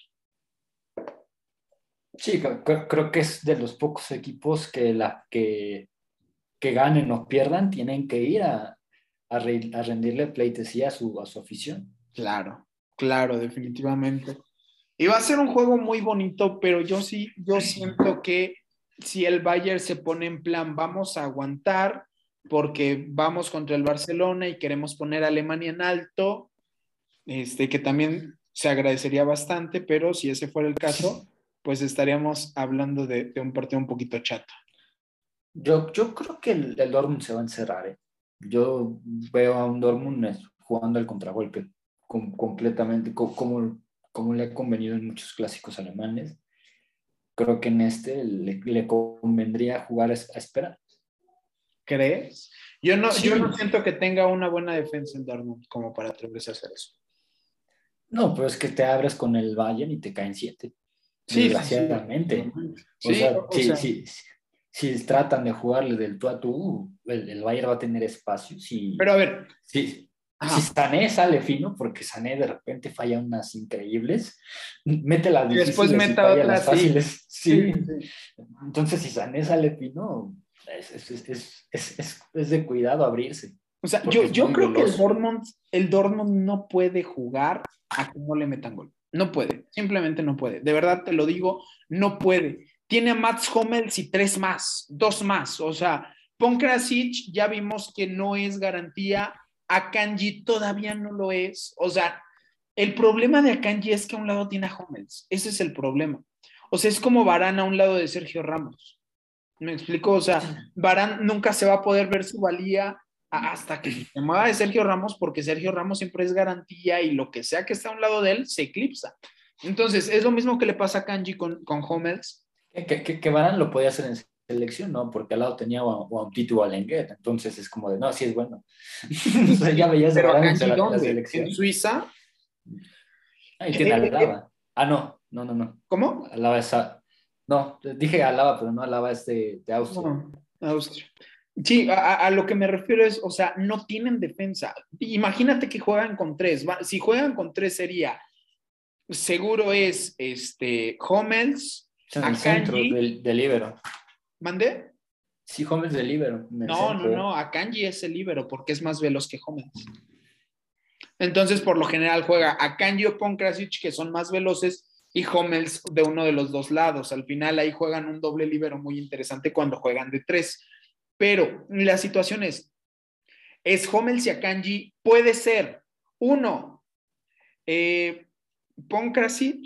Sí, creo, que es de los pocos equipos que, la, que, que ganen o pierdan tienen que ir a, a, rendirle pleitesía a su, a su afición. Claro, claro, definitivamente. Y va a ser un juego muy bonito, pero yo sí, yo siento que si el Bayern se pone en plan, vamos a aguantar porque vamos contra el Barcelona y queremos poner a Alemania en alto, este, que también se agradecería bastante, pero si ese fuera el caso, pues estaríamos hablando de, un partido un poquito chato. Yo, yo creo que el, el, Dortmund se va a encerrar. ¿eh? Yo veo a un Dortmund jugando el contragolpe completamente, como, como le ha convenido en muchos clásicos alemanes. Creo que en este le, convendría jugar a, esperar. ¿Crees? Yo no, yo no siento que tenga una buena defensa en Dortmund como para atreverse a hacer eso. No, pero es que te abres con el Bayern y te caen siete. Sí, desgraciadamente. Sí, o sea, sí, sí, si tratan de jugarle del tú a tú, el, el Bayern va a tener espacio. Si, pero a ver. Sí, si Sané sale fino, porque Sané de repente falla unas increíbles, mete las difíciles y después meta otras fáciles. Sí. Entonces, si Sané sale fino, es, es, es, es, de cuidado abrirse. O sea, yo, yo creo que el Dortmund, el Dortmund no puede jugar a que no le metan gol. No puede, simplemente no puede. De verdad te lo digo, no puede. Tiene a Mats Hummels y tres más, dos más. O sea, Ponkrasic ya vimos que no es garantía Akanji todavía no lo es. O sea, el problema de Akanji es que a un lado tiene a Hummels. Ese es el problema. O sea, es como Barán a un lado de Sergio Ramos. ¿Me explico? O sea, Barán nunca se va a poder ver su valía hasta que se mueva de Sergio Ramos, porque Sergio Ramos siempre es garantía y lo que sea que está a un lado de él se eclipsa. Entonces, es lo mismo que le pasa a Kanji con, con Hummels. Que, que, Barán lo podía hacer en selección, ¿no? Porque al lado tenía a, un Tito o a entonces es como de, no, sí es bueno. [LAUGHS] ya veías de la, selección. ¿En Suiza? Ahí tiene eh, Alaba. Eh, ah, no, no, no, no. ¿Cómo? Alaba es... No, dije Alaba, pero no Alaba es de, de Austria. Austria. Sí, a, a, lo que me refiero es, o sea, no tienen defensa. Imagínate que juegan con tres. Si juegan con tres sería, seguro es este, Hummels, en el centro del, del libero. ¿Mandé? Sí, Hummels de libero. No, no, no, Akanji es el libero porque es más veloz que Hummels. Entonces, por lo general juega Akanji o Ponkrasic, que son más veloces, y Hummels de uno de los dos lados. Al final ahí juegan un doble libero muy interesante cuando juegan de tres. Pero la situación es, es Hummels y Akanji, puede ser uno, eh, Ponkrasic,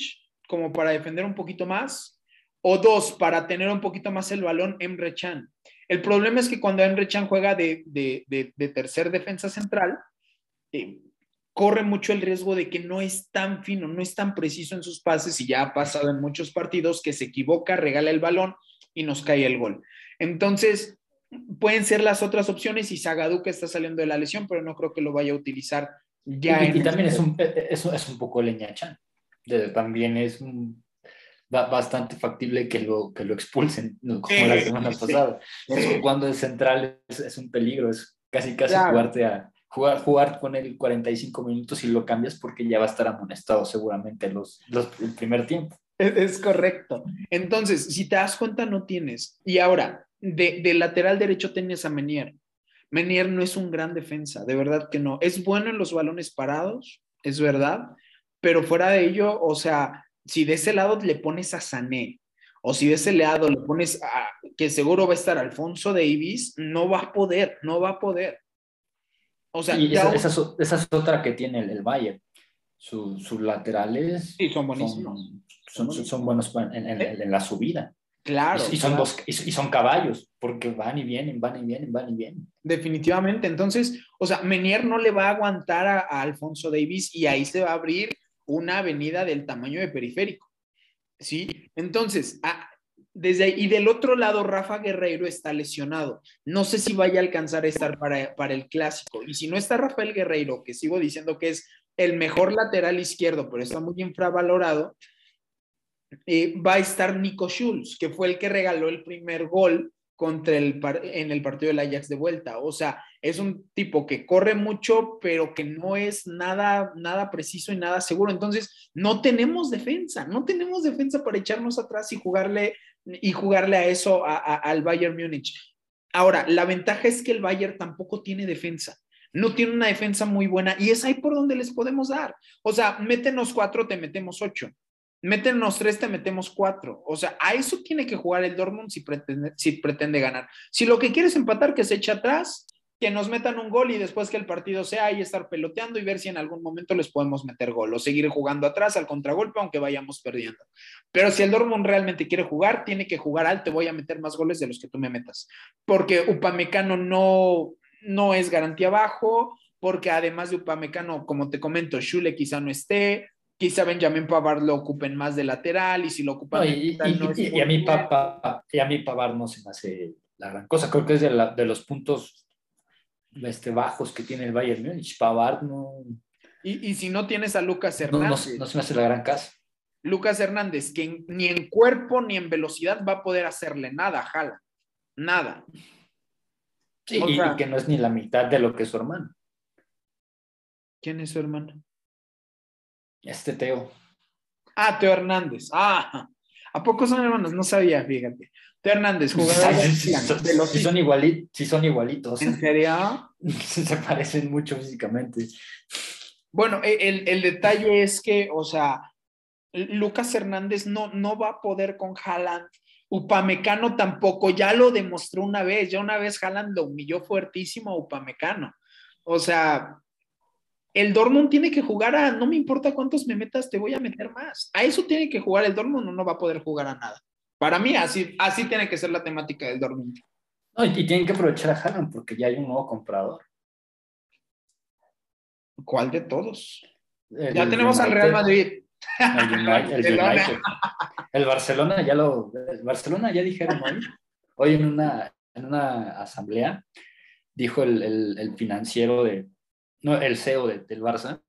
como para defender un poquito más, o dos, para tener un poquito más el balón, Emre Chan. El problema es que cuando Emre Chan juega de, tercer defensa central, eh, corre mucho el riesgo de que no es tan fino, no es tan preciso en sus pases y ya ha pasado en muchos partidos que se equivoca, regala el balón y nos cae el gol. Entonces, pueden ser las otras opciones y Zagadou que está saliendo de la lesión, pero no creo que lo vaya a utilizar ya. Y, también es un, es, es un poco leña Chan. También es un bastante factible que lo, que lo expulsen, como la semana pasada. Cuando es central es, un peligro, es casi casi jugarte a jugar, jugar con él 45 minutos y lo cambias porque ya va a estar amonestado seguramente los, los, el primer tiempo. Es, correcto. Entonces, si te das cuenta, no tienes. Y ahora, de, de lateral derecho tienes a Menier. Menier no es un gran defensa, de verdad que no. Es bueno en los balones parados, es verdad, pero fuera de ello, o sea, si de ese lado le pones a Sané, o si de ese lado le pones a, que seguro va a estar Alfonso Davis, no va a poder, no va a poder. O sea, esa, es, otra que tiene el, Bayern. sus laterales sí, son buenísimos. Son, buenos en, la subida. Claro. Y, son y, son caballos, porque van y vienen, van y vienen, van y vienen. Definitivamente. Entonces, o sea, Menier no le va a aguantar a Alfonso Davis y ahí se va a abrir una avenida del tamaño de periférico. ¿Sí? Entonces, ah, desde ahí, y del otro lado, Rafa Guerreiro está lesionado. No sé si vaya a alcanzar a estar para, para el clásico. Y si no está Rafael Guerreiro, que sigo diciendo que es el mejor lateral izquierdo, pero está muy infravalorado, eh, va a estar Nico Schulz, que fue el que regaló el primer gol contra el, en el partido del Ajax de vuelta. O sea, es un tipo que corre mucho, pero que no es nada, nada preciso y nada seguro. Entonces, no tenemos defensa, no tenemos defensa para echarnos atrás y jugarle, y jugarle a eso al Bayern Múnich. Ahora, la ventaja es que el Bayern tampoco tiene defensa. No tiene una defensa muy buena y es ahí por donde les podemos dar. O sea, métenos cuatro, te metemos ocho métenos tres, te metemos cuatro. O sea, a eso tiene que jugar el Dortmund si pretende, si pretende ganar. Si lo que quiere es empatar, que se eche atrás, que nos metan un gol y después que el partido sea ahí estar peloteando y ver si en algún momento les podemos meter gol o seguir jugando atrás al contragolpe aunque vayamos perdiendo. Pero si el Dortmund realmente quiere jugar, tiene que jugar al te voy a meter más goles de los que tú me metas. Porque Upamecano no, no es garantía bajo, porque además de Upamecano, como te comento, Shule quizá no esté, quizá Benjamin Pavard lo ocupen más de lateral y si lo ocupan y, a mí y a mí Pavard no se me hace la gran cosa creo que es de, de los puntos este, bajos que tiene el Bayern Múnich Pavard no Y, si no tienes a Lucas Hernández. No, se me hace la gran casa. Lucas Hernández, que ni en cuerpo ni en velocidad va a poder hacerle nada, jala. Nada. Sí, y, que no es ni la mitad de lo que es su hermano. ¿Quién es su hermano? Este Teo. Ah, Teo Hernández. Ah, ¿a poco son hermanos? No sabía, fíjate. Teo Hernández, jugador de Si son, igualitos, si son igualitos. ¿En serio? [LAUGHS] Se parecen mucho físicamente. Bueno, e, el, el, detalle es que, o sea, Lucas Hernández no, no va a poder con Haaland. Upamecano tampoco, ya lo demostró una vez, ya una vez Haaland lo humilló fuertísimo a Upamecano. O sea, el Dortmund tiene que jugar a, no me importa cuántos me metas, te voy a meter más. A eso tiene que jugar el Dortmund, no, no va a poder jugar a nada. Para mí, así, así tiene que ser la temática del Dortmund. y, tienen que aprovechar a Haaland porque ya hay un nuevo comprador. ¿Cuál de todos? ya tenemos al Real Madrid. [LAUGHS] El, Barcelona ya lo. Barcelona ya dijeron hoy, hoy en una, en una asamblea, dijo el, el, financiero de. No, el CEO del Barça,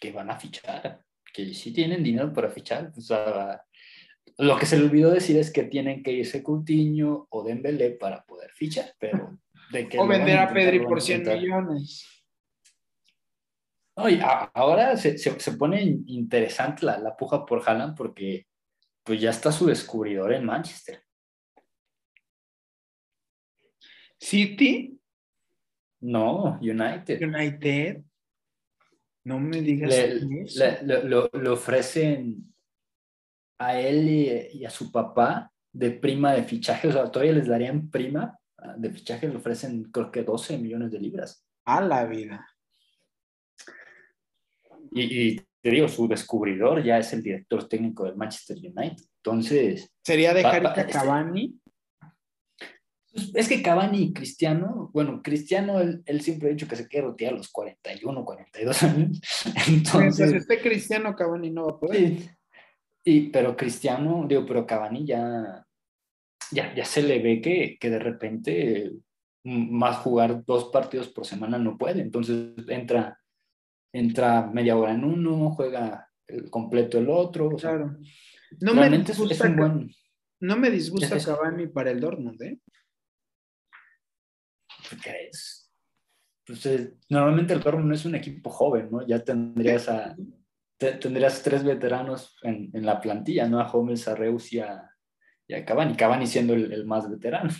que van a fichar, que sí tienen dinero para fichar. lo que se le olvidó decir es que tienen que irse Coutinho o Dembélé para poder fichar, pero de que o vender a Pedri por 100 millones ahora se, pone interesante la, puja por Haaland porque pues ya está su descubridor en Manchester. ¿City? No, United. United. No me digas le, ofrecen a él y, a su papá de prima de fichaje, o sea, todavía les darían prima de fichaje, le ofrecen creo que 12 millones de libras. A la vida. Y, te digo, su descubridor ya es el director técnico del Manchester United. Entonces. ¿Sería dejar a este Cavani? Es que Cavani y Cristiano, bueno, Cristiano, él, siempre ha dicho que se quiere retirar a los 41, 42 años. [LAUGHS] Entonces, este Cristiano Cavani no va a poder. Y, pero Cristiano, digo, pero Cavani ya, ya, ya se le ve que, que de repente más jugar dos partidos por semana no puede. Entonces entra entra media hora en uno, juega el completo el otro. claro. no me disgusta, No me disgusta Cavani para el Dortmund, ¿eh? ¿Qué crees? Pues, eh, normalmente el Dortmund es un equipo joven, ¿no? Ya tendrías a tendrías tres veteranos en, en, la plantilla, ¿no? A Gómez, a Reus y a, Cavani. Cavani siendo el, el, más veterano.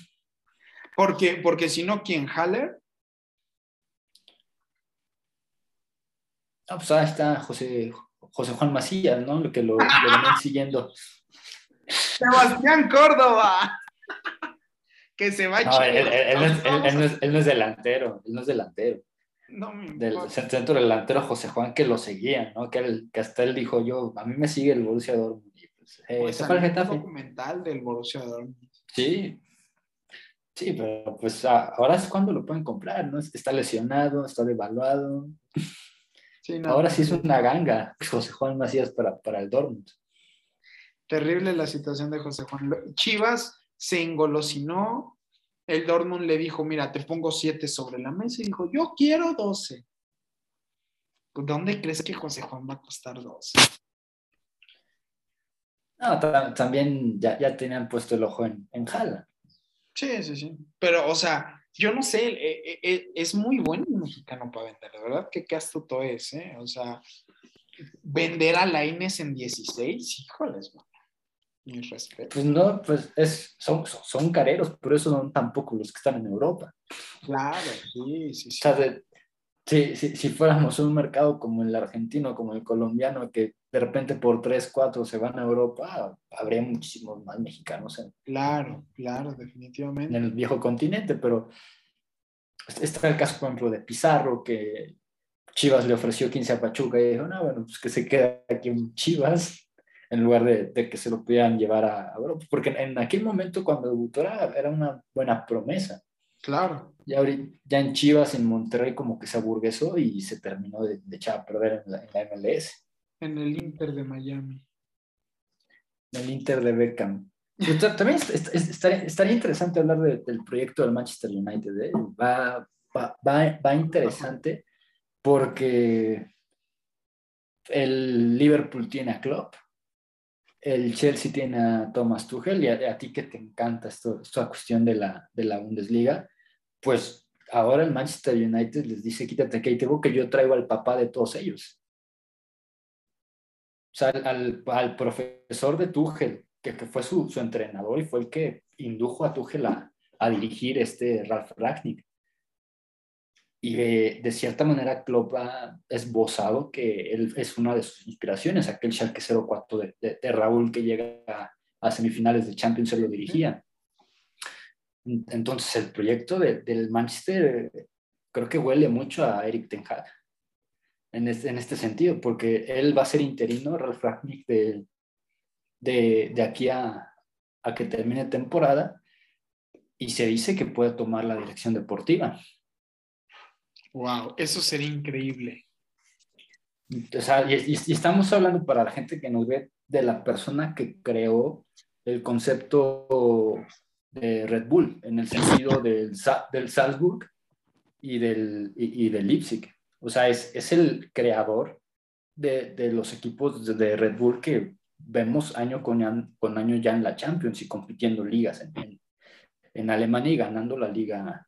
Porque, porque si no, ¿quién? ¿Haller? Ah, pues ahí está José, José Juan Macías, ¿no? Lo que lo, lo ven siguiendo. [LAUGHS] Sebastián Córdoba. Que se va a él, él, no es, delantero, él no es delantero. No Del centro delantero José Juan que lo seguía, ¿no? Que, que, hasta él dijo yo, a mí me sigue el Borussia Dortmund. pues, eh, pues el documental del Borussia Dortmund. Sí, sí, pero pues ahora es cuando lo pueden comprar, ¿no? Está lesionado, está devaluado. Ahora sí es una ganga José Juan Macías para, para el Dortmund. Terrible la situación de José Juan. Chivas se engolosinó. El Dortmund le dijo, mira, te pongo siete sobre la mesa y dijo, yo quiero doce. ¿Dónde crees que José Juan va a costar doce? No, también ya, ya, tenían puesto el ojo en, en Jala. Sí, sí, sí. Pero, o sea, yo no sé, eh, eh, eh, es muy bueno el mexicano para vender, de verdad que qué astuto es, ¿eh? O sea, vender a la Inés en 16, híjoles, man. Mi respeto. Pues no, pues es, son, son careros, pero eso son tampoco los que están en Europa. Claro, sí, sí, sí. O sea, si, si, fuéramos un mercado como el argentino, como el colombiano, que de repente por 3, 4 se van a Europa, habría muchísimos más mexicanos. claro, claro, definitivamente. En el viejo continente, pero está el caso, por ejemplo, de Pizarro, que Chivas le ofreció 15 a Pachuca y dijo, no, bueno, pues que se quede aquí en Chivas en lugar de, que se lo pudieran llevar a, Europa, porque en aquel momento cuando debutó era, una buena promesa. Claro. Ya, ya en Chivas, en Monterrey, como que se aburguesó y se terminó de, echar a perder en la, MLS. En el Inter de Miami. En el Inter de Beckham. También estaría, interesante hablar del proyecto del Manchester United. ¿eh? Va, va, va, interesante porque el Liverpool tiene a Klopp, el Chelsea tiene a Thomas Tuchel y a, ti que te encanta esta cuestión de la, de la Bundesliga, pues ahora el Manchester United les dice quítate que tengo que yo traigo al papá de todos ellos. O sea, al, al profesor de Tuchel, que, que fue su, su, entrenador y fue el que indujo a Tuchel a, a dirigir este Ralf Ragnick. Y de, cierta manera Klopp ha esbozado que él es una de sus inspiraciones, aquel Schalke 04 de, de, Raúl que llega a, semifinales de Champions, se lo dirigía. Entonces el proyecto del Manchester creo que huele mucho a Eric Ten Hag en este, en este sentido, porque él va a ser interino, Ralf Ragnick, de, de, de aquí a, a que termine temporada, y se dice que puede tomar la dirección deportiva. Wow, eso sería increíble. O sea, y, estamos hablando para la gente que nos ve de la persona que creó el concepto de Red Bull, en el sentido del, del Salzburg y del, y, del Leipzig. O sea, es, es el creador de, de, los equipos de Red Bull que vemos año con, con año ya en la Champions y compitiendo ligas en, en Alemania y ganando la liga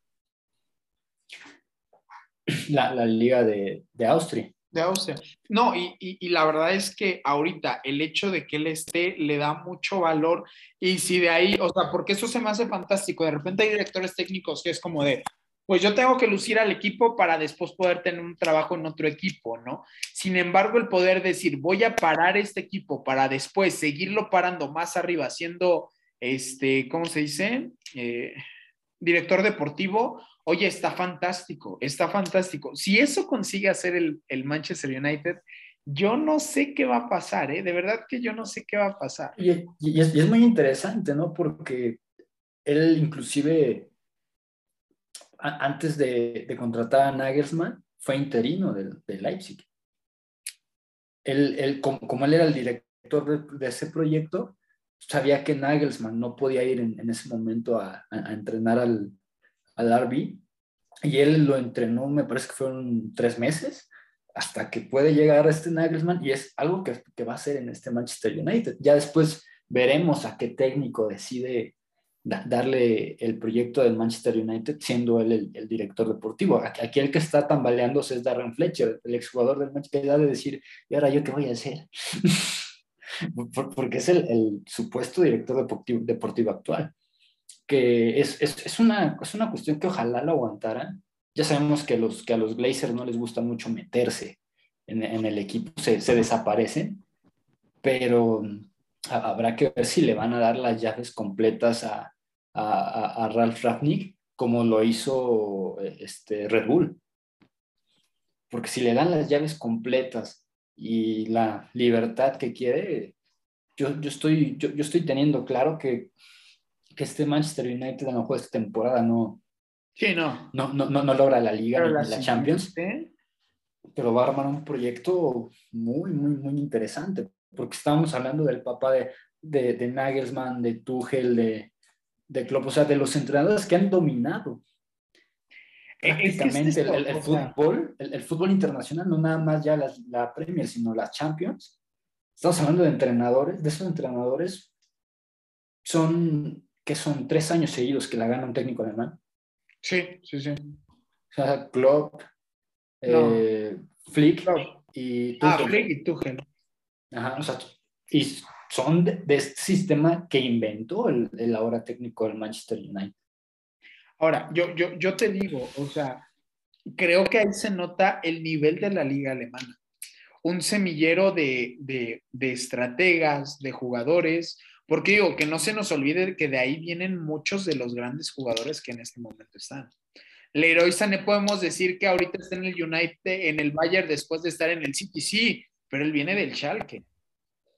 la, la liga de, de, Austria. De Austria. No, y, y, la verdad es que ahorita el hecho de que él esté le da mucho valor y si de ahí, o sea, porque eso se me hace fantástico, de repente hay directores técnicos que es como de, pues yo tengo que lucir al equipo para después poder tener un trabajo en otro equipo, ¿no? Sin embargo, el poder decir, voy a parar este equipo para después seguirlo parando más arriba, siendo, este, ¿cómo se dice? Eh, director deportivo, oye, está fantástico, está fantástico. Si eso consigue hacer el, Manchester United, yo no sé qué va a pasar, ¿eh? De verdad que yo no sé qué va a pasar. Y, es, muy interesante, ¿no? Porque él inclusive, antes de, contratar a Nagelsmann, fue interino de, Leipzig. Él, como, él era el director de, ese proyecto, sabía que Nagelsmann no podía ir en, ese momento a entrenar al, al RB y él lo entrenó, me parece que fueron tres meses, hasta que puede llegar este Nagelsmann y es algo que, que va a hacer en este Manchester United. Ya después veremos a qué técnico decide darle el proyecto del Manchester United, siendo él el, director deportivo. Aquí, el que está tambaleándose es Darren Fletcher, el exjugador del Manchester United, de decir, ¿y ahora yo qué voy a hacer? [LAUGHS] Porque es el, el supuesto director deportivo, deportivo actual es, es, es, una, es una cuestión que ojalá lo aguantaran. Ya sabemos que, los, que a los Glazers no les gusta mucho meterse en, en el equipo, se, desaparecen, pero habrá que ver si le van a dar las llaves completas a, a, a Ralph Rafnick como lo hizo este, Red Bull. Porque si le dan las llaves completas y la libertad que quiere, yo, yo, estoy, yo, yo estoy teniendo claro que que este Manchester United a lo mejor esta temporada no, sí, no. No, no, no, logra la liga ni la, Champions, pero va a armar un proyecto muy, muy, muy interesante, porque estamos hablando del papá de, de, de Nagelsmann, de Tuchel, de, de Klopp, o sea, de los entrenadores que han dominado prácticamente el, fútbol, el, fútbol internacional, no nada más ya la Premier, sino las Champions. Estamos hablando de entrenadores, de esos entrenadores son que son tres años seguidos que la gana un técnico alemán. Sí, sí, sí. O sea, Klopp, eh, Flick y Tuchel. Ah, Flick y Tuchel. Ajá, o sea, y son de, este sistema que inventó el, el, ahora técnico del Manchester United. Ahora, yo, yo, yo te digo, o sea, creo que ahí se nota el nivel de la liga alemana. Un semillero de, de, de estrategas, de jugadores, porque digo, que no se nos olvide que de ahí vienen muchos de los grandes jugadores que en este momento están. Leroy Sané podemos decir que ahorita está en el United, en el Bayern después de estar en el City, sí, pero él viene del Schalke,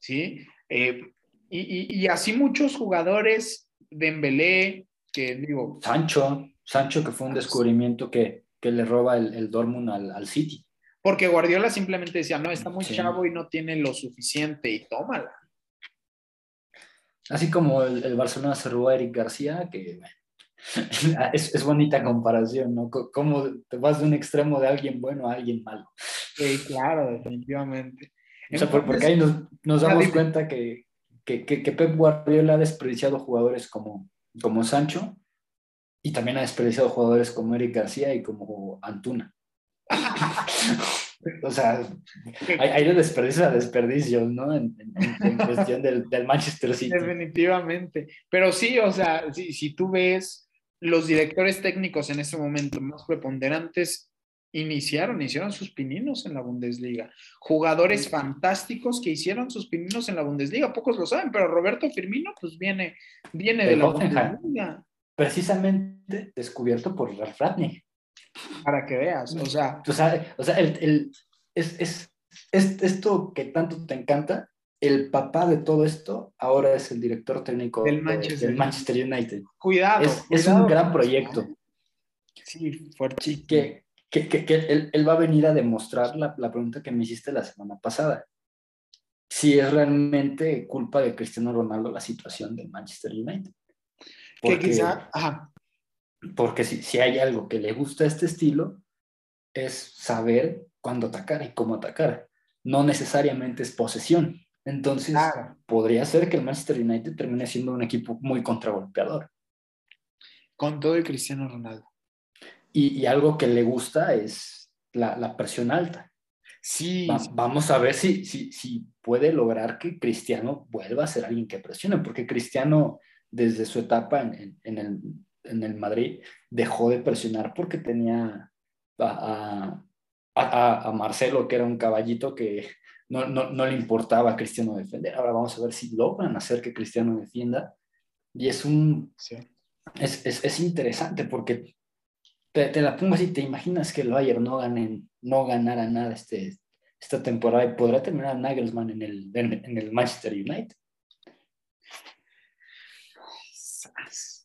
¿sí? Eh, y, así muchos jugadores, Dembélé, que digo... Sancho, Sancho que fue un descubrimiento que, le roba el, el Dortmund al, City. Porque Guardiola simplemente decía, no, está muy chavo y no tiene lo suficiente y tómala. Así como el, Barcelona se robó a Eric García, que [LAUGHS] es, es, bonita comparación, ¿no? Cómo te vas de un extremo de alguien bueno a alguien malo. Sí, claro, definitivamente. o sea, porque ahí nos, nos damos cuenta que, que, que, Pep Guardiola ha desperdiciado jugadores como, como Sancho y también ha desperdiciado jugadores como Eric García y como Antuna. [LAUGHS] o sea, hay, hay de desperdicio a desperdicio, ¿no? En, cuestión del, del, Manchester City. Definitivamente. Pero sí, o sea, si, si tú ves los directores técnicos en ese momento más preponderantes iniciaron, hicieron sus pininos en la Bundesliga. Jugadores fantásticos que hicieron sus pininos en la Bundesliga, pocos lo saben, pero Roberto Firmino pues viene, viene de, la Bundesliga. Precisamente descubierto por Ralf Ratnik. Para que veas, o sea... O sea, o sea el, es, es, es, esto que tanto te encanta, el papá de todo esto ahora es el director técnico del Manchester, Manchester United. Cuidado. Es, un gran proyecto. Sí, fuerte. Que, que, que, él, él, va a venir a demostrar la, la, pregunta que me hiciste la semana pasada. Si es realmente culpa de Cristiano Ronaldo la situación del Manchester United. Porque, que quizá, ajá. Porque si, si hay algo que le gusta a este estilo, es saber cuándo atacar y cómo atacar. No necesariamente es posesión. Entonces, podría ser que el Manchester United termine siendo un equipo muy contragolpeador. Con todo el Cristiano Ronaldo. Y, algo que le gusta es la, presión alta. Sí, Vamos a ver si, si, si puede lograr que Cristiano vuelva a ser alguien que presione, porque Cristiano, desde su etapa en, el, en el, Madrid, dejó de presionar porque tenía a, a, a, Marcelo, que era un caballito que no, no, no, le importaba a Cristiano defender. Ahora vamos a ver si logran hacer que Cristiano defienda. Y es un... Es, es, es, interesante porque te, la pongo así, te imaginas que el Bayern no, ganen, no ganara nada este, esta temporada y podrá terminar Nagelsmann en el, en, el Manchester United.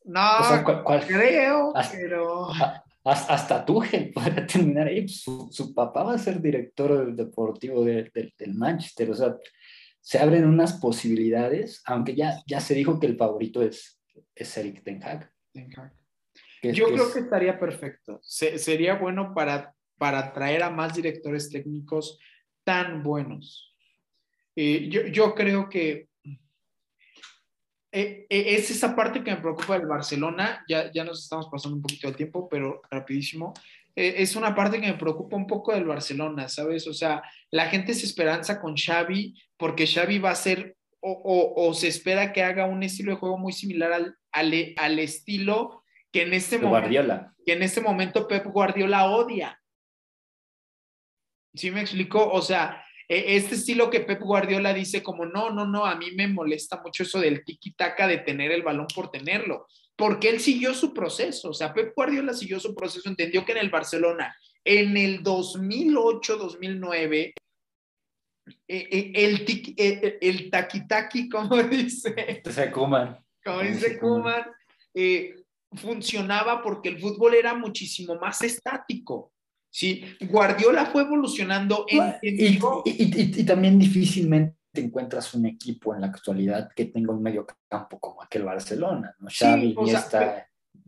No, creo, pero... Hasta, hasta Tuchel [LAUGHS] podrá terminar ahí. Su, su, papá va a ser director deportivo del Manchester. O sea, se abren unas posibilidades, aunque ya, ya se dijo que el favorito es, es Eric Ten Hag. Ten Hag. Yo creo que estaría perfecto. sería bueno para, para atraer a más directores técnicos tan buenos. Eh, yo, yo, creo que eh, eh, es esa parte que me preocupa del Barcelona. Ya, ya nos estamos pasando un poquito de tiempo, pero rapidísimo. es una parte que me preocupa un poco del Barcelona, ¿sabes? O sea, la gente se esperanza con Xavi porque Xavi va a ser o, o, o, se espera que haga un estilo de juego muy similar al, al, al estilo que en este momento, que en este momento Pep Guardiola odia. ¿Sí me explico? O sea, este estilo que Pep Guardiola dice como, no, no, no, a mí me molesta mucho eso del tiki-taka de tener el balón por tenerlo, porque él siguió su proceso, o sea, Pep Guardiola siguió su proceso, entendió que en el Barcelona, en el 2008-2009, e, e, el, el, el [LAUGHS] como dice. Como dice Kuman, eh, funcionaba porque el fútbol era muchísimo más estático. ¿Sí? Guardiola fue evolucionando en... Y, y, también difícilmente encuentras un equipo en la actualidad que tenga un medio campo como aquel Barcelona, ¿no? Xavi,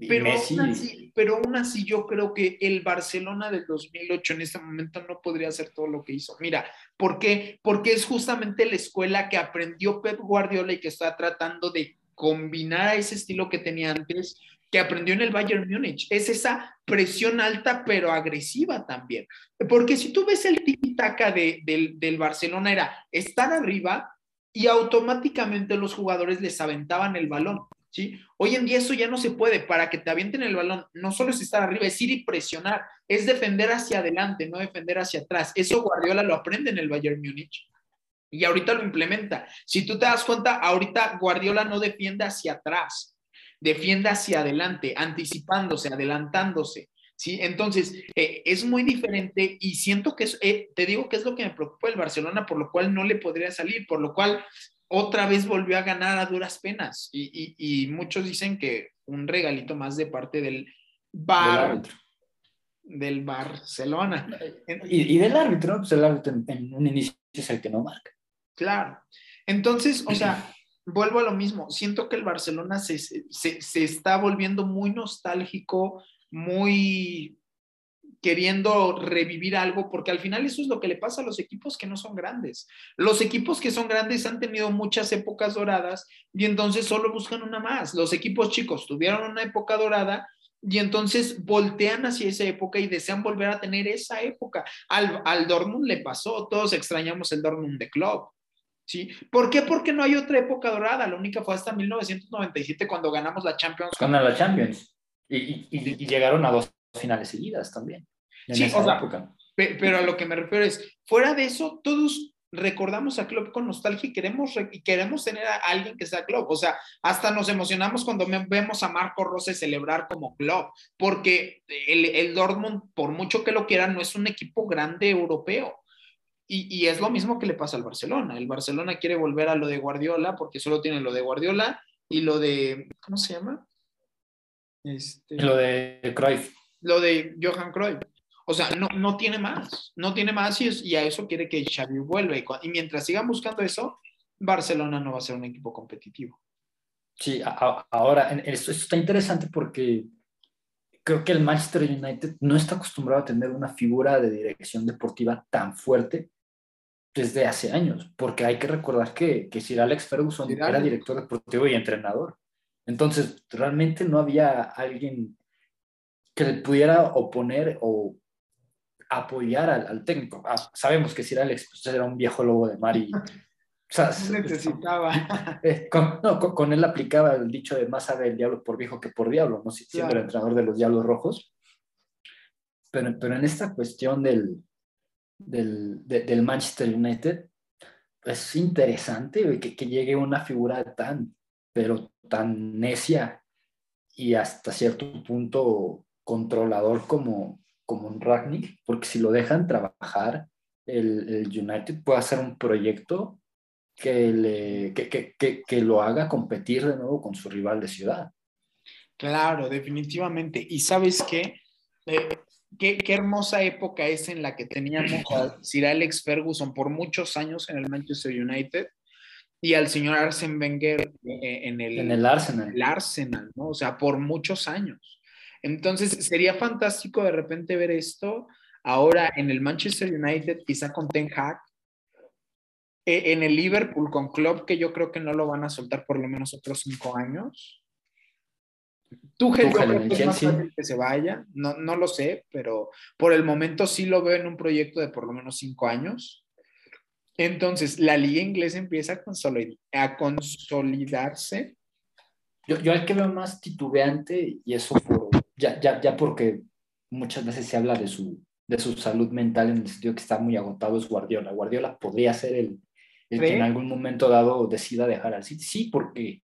pero, Messi. Aún así, pero aún así yo creo que el Barcelona del 2008 en este momento no podría hacer todo lo que hizo. Mira, ¿por qué? Porque es justamente la escuela que aprendió Pep Guardiola y que está tratando de combinar ese estilo que tenía antes que aprendió en el Bayern Múnich. Es esa presión alta pero agresiva también. Porque si tú ves el tiki-taka de, del, Barcelona era estar arriba y automáticamente los jugadores les aventaban el balón. ¿sí? Hoy en día eso ya no se puede. Para que te avienten el balón, no solo es estar arriba, es ir y presionar, es defender hacia adelante, no defender hacia atrás. Eso Guardiola lo aprende en el Bayern Múnich. Y ahorita lo implementa. Si tú te das cuenta, ahorita Guardiola no defiende hacia atrás defiende hacia adelante, anticipándose, adelantándose. ¿sí? Entonces, eh, es muy diferente y siento que es, eh, te digo que es lo que me preocupa el Barcelona, por lo cual no le podría salir, por lo cual otra vez volvió a ganar a duras penas. Y, muchos dicen que un regalito más de parte del bar. Del, Barcelona. Y, del árbitro, pues el árbitro en un inicio es el que no marca. Claro. Entonces, o sea, vuelvo a lo mismo, siento que el Barcelona se, se, está volviendo muy nostálgico, muy queriendo revivir algo, porque al final eso es lo que le pasa a los equipos que no son grandes. Los equipos que son grandes han tenido muchas épocas doradas y entonces solo buscan una más. Los equipos chicos tuvieron una época dorada y entonces voltean hacia esa época y desean volver a tener esa época. Al, al Dortmund le pasó, todos extrañamos el Dortmund de Club. ¿Sí? ¿Por qué? Porque no hay otra época dorada. La única fue hasta 1997 cuando ganamos la Champions. Cuando la Champions. Y, y, llegaron a dos finales seguidas también. sí, o sea, pero a lo que me refiero es, fuera de eso, todos recordamos a Klopp con nostalgia y queremos, y queremos tener a alguien que sea Klopp. O sea, hasta nos emocionamos cuando vemos a Marco Rose celebrar como Klopp, porque el, el Dortmund, por mucho que lo quieran, no es un equipo grande europeo. Y, y, es lo mismo que le pasa al Barcelona. El Barcelona quiere volver a lo de Guardiola porque solo tiene lo de Guardiola y lo de, ¿cómo se llama? Este, lo de Cruyff. Lo de Johan Cruyff. O sea, no, no tiene más, no tiene más y, y a eso quiere que Xavi vuelva. Y, y, mientras sigan buscando eso, Barcelona no va a ser un equipo competitivo. Sí, ahora, esto, está interesante porque creo que el Manchester United no está acostumbrado a tener una figura de dirección deportiva tan fuerte desde hace años, porque hay que recordar que, que Sir Alex Ferguson era director deportivo y entrenador. Entonces, realmente no había alguien que le pudiera oponer o apoyar al, técnico. Ah, sabemos que si era Alex pues, era un viejo lobo de mar y... [LAUGHS] O sea, necesitaba. [LAUGHS] Eh, con, no, con, él aplicaba el dicho de más sabe el diablo por viejo que por diablo, ¿no? siendo el entrenador de los Diablos Rojos. Pero, pero en esta cuestión del, del, del Manchester United, es interesante que, que llegue una figura tan, pero tan necia y hasta cierto punto controlador como, como un Ragnick, porque si lo dejan trabajar, el, United puede hacer un proyecto que, le, que, lo haga competir de nuevo con su rival de ciudad. Claro, definitivamente. Y sabes qué? Eh, qué, qué, hermosa época es en la que teníamos a Sir Alex Ferguson por muchos años en el Manchester United y al señor Arsene Wenger eh, en el, en el Arsenal. El Arsenal, ¿no? O sea, por muchos años. Entonces, sería fantástico de repente ver esto ahora en el Manchester United, quizá con Ten Hag, e, en el Liverpool con Klopp, que yo creo que no lo van a soltar por lo menos otros cinco años. Tú, que que se vaya, no, no lo sé, pero por el momento sí lo veo en un proyecto de por lo menos cinco años. Entonces, la liga inglesa empieza a, a consolidarse. Yo, yo al que veo más titubeante, y eso por ya, ya, ya porque muchas veces se habla de su, de su salud mental en el sentido que está muy agotado es Guardiola. Guardiola podría ser el, el que en algún momento dado decida dejar al City. Sí, porque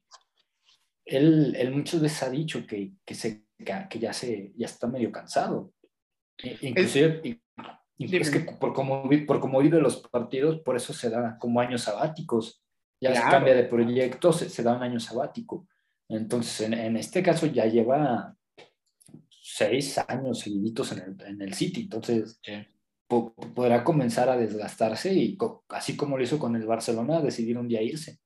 él, él muchas veces ha dicho que, que, se, que ya, se, ya está medio cansado. E, inclusive, es, que por cómo, por cómo vive los partidos, por eso se da como años sabáticos. Ya se cambia de proyecto, se, se, da un año sabático. Entonces, en, en este caso ya lleva seis años seguiditos en el, en el City, entonces podrá comenzar a desgastarse y así como lo hizo con el Barcelona, decidir un día irse.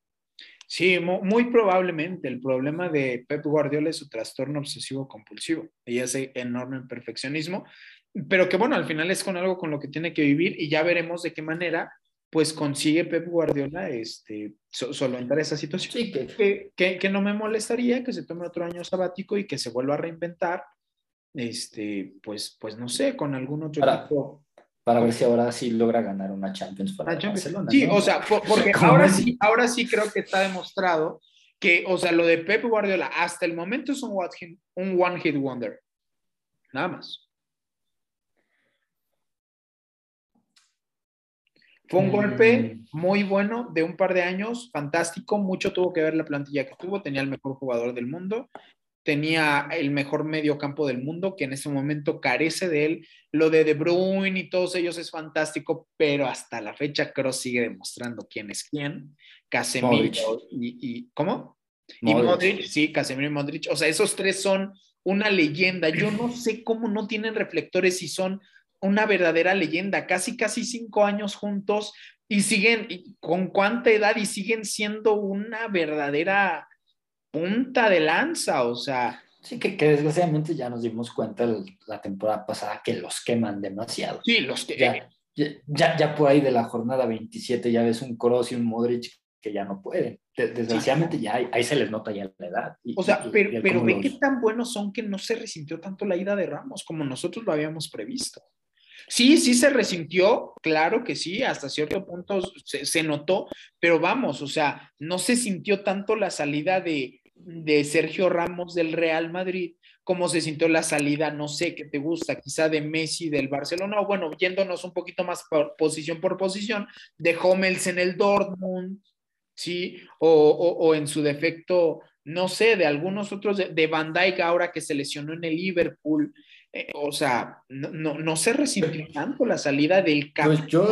Sí, muy probablemente. El problema de Pep Guardiola es su trastorno obsesivo compulsivo y ese enorme perfeccionismo, pero que bueno, al final es con algo con lo que tiene que vivir y ya veremos de qué manera pues consigue Pep Guardiola este, solventar esa situación. Sí, que... Que, que, no me molestaría que se tome otro año sabático y que se vuelva a reinventar este, pues, pues no sé, con algún otro equipo. Para ver si ahora sí logra ganar una Champions para Barcelona. Sí, o sea, [LAUGHS] porque ahora sí, ahora sí creo que está demostrado que, o sea, lo de Pep Guardiola hasta el momento es un, un one hit wonder. Nada más. Fue un mm. golpe muy bueno de un par de años, fantástico, mucho tuvo que ver la plantilla que tuvo, tenía el mejor jugador del mundo, tenía el mejor medio campo del mundo, que en ese momento carece de él. Lo de De Bruyne y todos ellos es fantástico, pero hasta la fecha Kroos sigue demostrando quién es quién. Casemiro y, ¿Cómo? Y Modric, sí, Casemiro y Modric. O sea, esos tres son una leyenda. Yo no sé cómo no tienen reflectores y son una verdadera leyenda. Casi, casi cinco años juntos y siguen, ¿con cuánta edad? Y siguen siendo una verdadera punta de lanza, o sea, Sí, que, que, desgraciadamente ya nos dimos cuenta la temporada pasada que los queman demasiado. Sí, los que... Ya, ya, ya, por ahí de la jornada 27 ya ves un Kroos y un Modric que ya no pueden. Desgraciadamente ya ahí, se les nota ya la edad. o sea, pero, pero ve qué tan buenos son que no se resintió tanto la ida de Ramos como nosotros lo habíamos previsto. Sí, sí se resintió, claro que sí, hasta cierto punto se, se, notó, pero vamos, o sea, no se sintió tanto la salida de, de Sergio Ramos del Real Madrid como se sintió la salida, no sé, qué te gusta, quizá de Messi del Barcelona, o bueno, yéndonos un poquito más por posición por posición, de Hummels en el Dortmund, ¿sí? O, o, o en su defecto, no sé, de algunos otros, de, de Van Dijk ahora que se lesionó en el Liverpool, eh, o sea, no, no, no, se resintió tanto la salida del campo. Pues yo,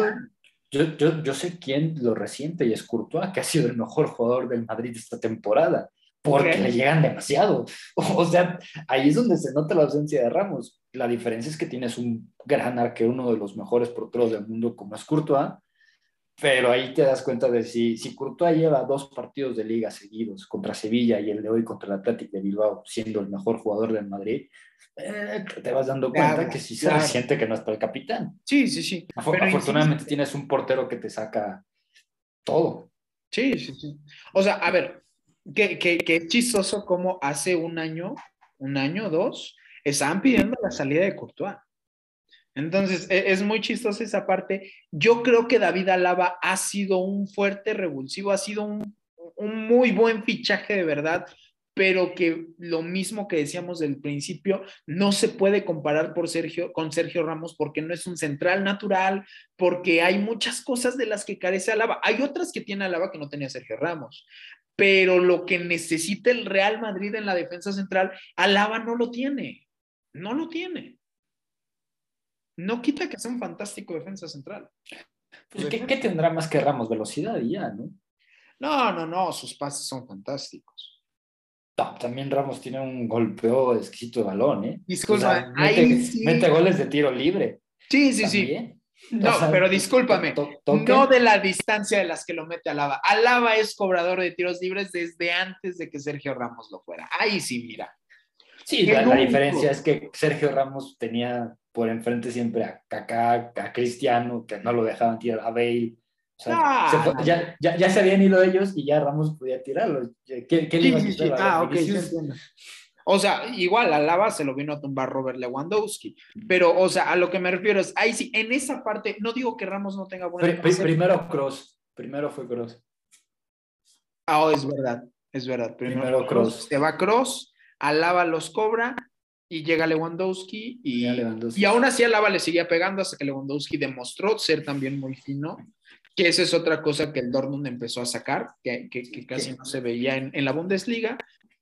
yo, yo, yo, sé quién lo resiente y es Courtois, que ha sido el mejor jugador del Madrid esta temporada, porque le llegan demasiado. [LAUGHS] O sea, ahí es donde se nota la ausencia de Ramos. La diferencia es que tienes un gran arquero, uno de los mejores porteros del mundo como es Courtois, pero ahí te das cuenta de si, si Courtois lleva dos partidos de liga seguidos contra Sevilla y el de hoy contra el Atlético de Bilbao siendo el mejor jugador del Madrid, eh, te vas dando cuenta claro, que sí se claro. siente que no está el capitán. Sí, sí, sí. Pero afortunadamente sí, tienes un portero que te saca todo. Sí, sí, sí. O sea, a ver, que, que, que chistoso como hace un año, un año, dos, estaban pidiendo la salida de Courtois. Entonces, e, es muy chistosa esa parte. Yo creo que David Alaba ha sido un fuerte revulsivo, ha sido un, un muy buen fichaje de verdad pero que lo mismo que decíamos del principio, no se puede comparar por Sergio, con Sergio Ramos porque no es un central natural, porque hay muchas cosas de las que carece Alaba. Hay otras que tiene Alaba que no tenía Sergio Ramos, pero lo que necesita el Real Madrid en la defensa central, Alaba no lo tiene, no lo tiene. No quita que sea un fantástico defensa central. Pues, ¿qué, ¿qué, tendrá más que Ramos? Velocidad y ya, ¿no? No, no, no, sus pases son fantásticos. No, también Ramos tiene un golpeo exquisito de balón, ¿eh? Disculpa, o sea, mete, sí. mete, goles de tiro libre. Sí, sí, también. sí. No, o sea, pero discúlpame, no de la distancia de las que lo mete Alaba. Alaba es cobrador de tiros libres desde antes de que Sergio Ramos lo fuera. Ahí sí, mira. Sí, la, la, diferencia es que Sergio Ramos tenía por enfrente siempre a Kaká, a Cristiano, que no lo dejaban tirar a Bale. O sea, ah, se fue, ya, ya, ya, se habían ido ellos y ya Ramos podía tirarlo. ¿Qué, qué sí. Ah, ok, O sea, igual a Lava se lo vino a tumbar Robert Lewandowski. Pero, o sea, a lo que me refiero es, ahí sí, en esa parte, no digo que Ramos no tenga buena. Pr primero Cross, primero fue Cross. Ah, oh, es verdad, es verdad. Primero, primero Cross. Se va Cross, Alaba los cobra y llega Lewandowski y, Lewandowski. y aún así Alaba le seguía pegando hasta que Lewandowski demostró ser también muy fino que esa es otra cosa que el Dortmund empezó a sacar, que, que, que casi no se veía en, en, la Bundesliga,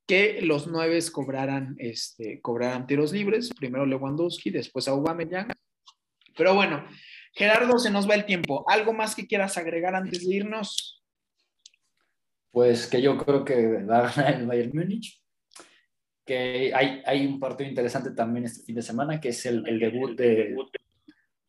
que los nueve cobraran, este, cobraran tiros libres, primero Lewandowski, después Aubameyang. Pero bueno, Gerardo, se nos va el tiempo. ¿Algo más que quieras agregar antes de irnos? Pues que yo creo que va a ganar el Bayern Múnich, que hay, hay un partido interesante también este fin de semana, que es el, el debut de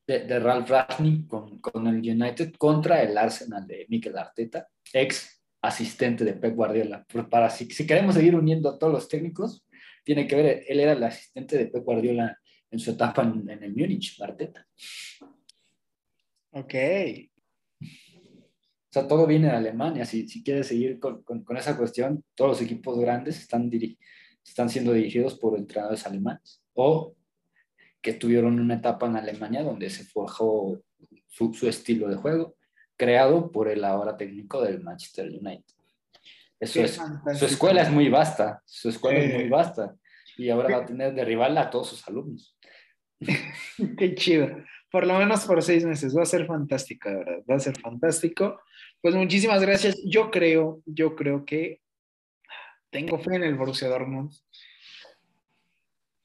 de, de Ralph Ragnick con, con, el United contra el Arsenal de Mikel Arteta, ex asistente de Pep Guardiola. Para si, si queremos seguir uniendo a todos los técnicos, tiene que ver, él era el asistente de Pep Guardiola en su etapa en, en el Múnich, Arteta. Ok. O sea, todo viene de Alemania. Si, si quieres seguir con, con, con, esa cuestión, todos los equipos grandes están, están siendo dirigidos por entrenadores alemanes o que tuvieron una etapa en Alemania donde se forjó su, su, estilo de juego, creado por el ahora técnico del Manchester United. Eso es, su escuela es muy vasta, su escuela eh, es muy vasta, y ahora va a tener de rival a todos sus alumnos. [LAUGHS] Qué chido. Por lo menos por seis meses. Va a ser fantástico, de verdad. Va a ser fantástico. Pues muchísimas gracias. Yo creo, yo creo que tengo fe en el Borussia Dortmund.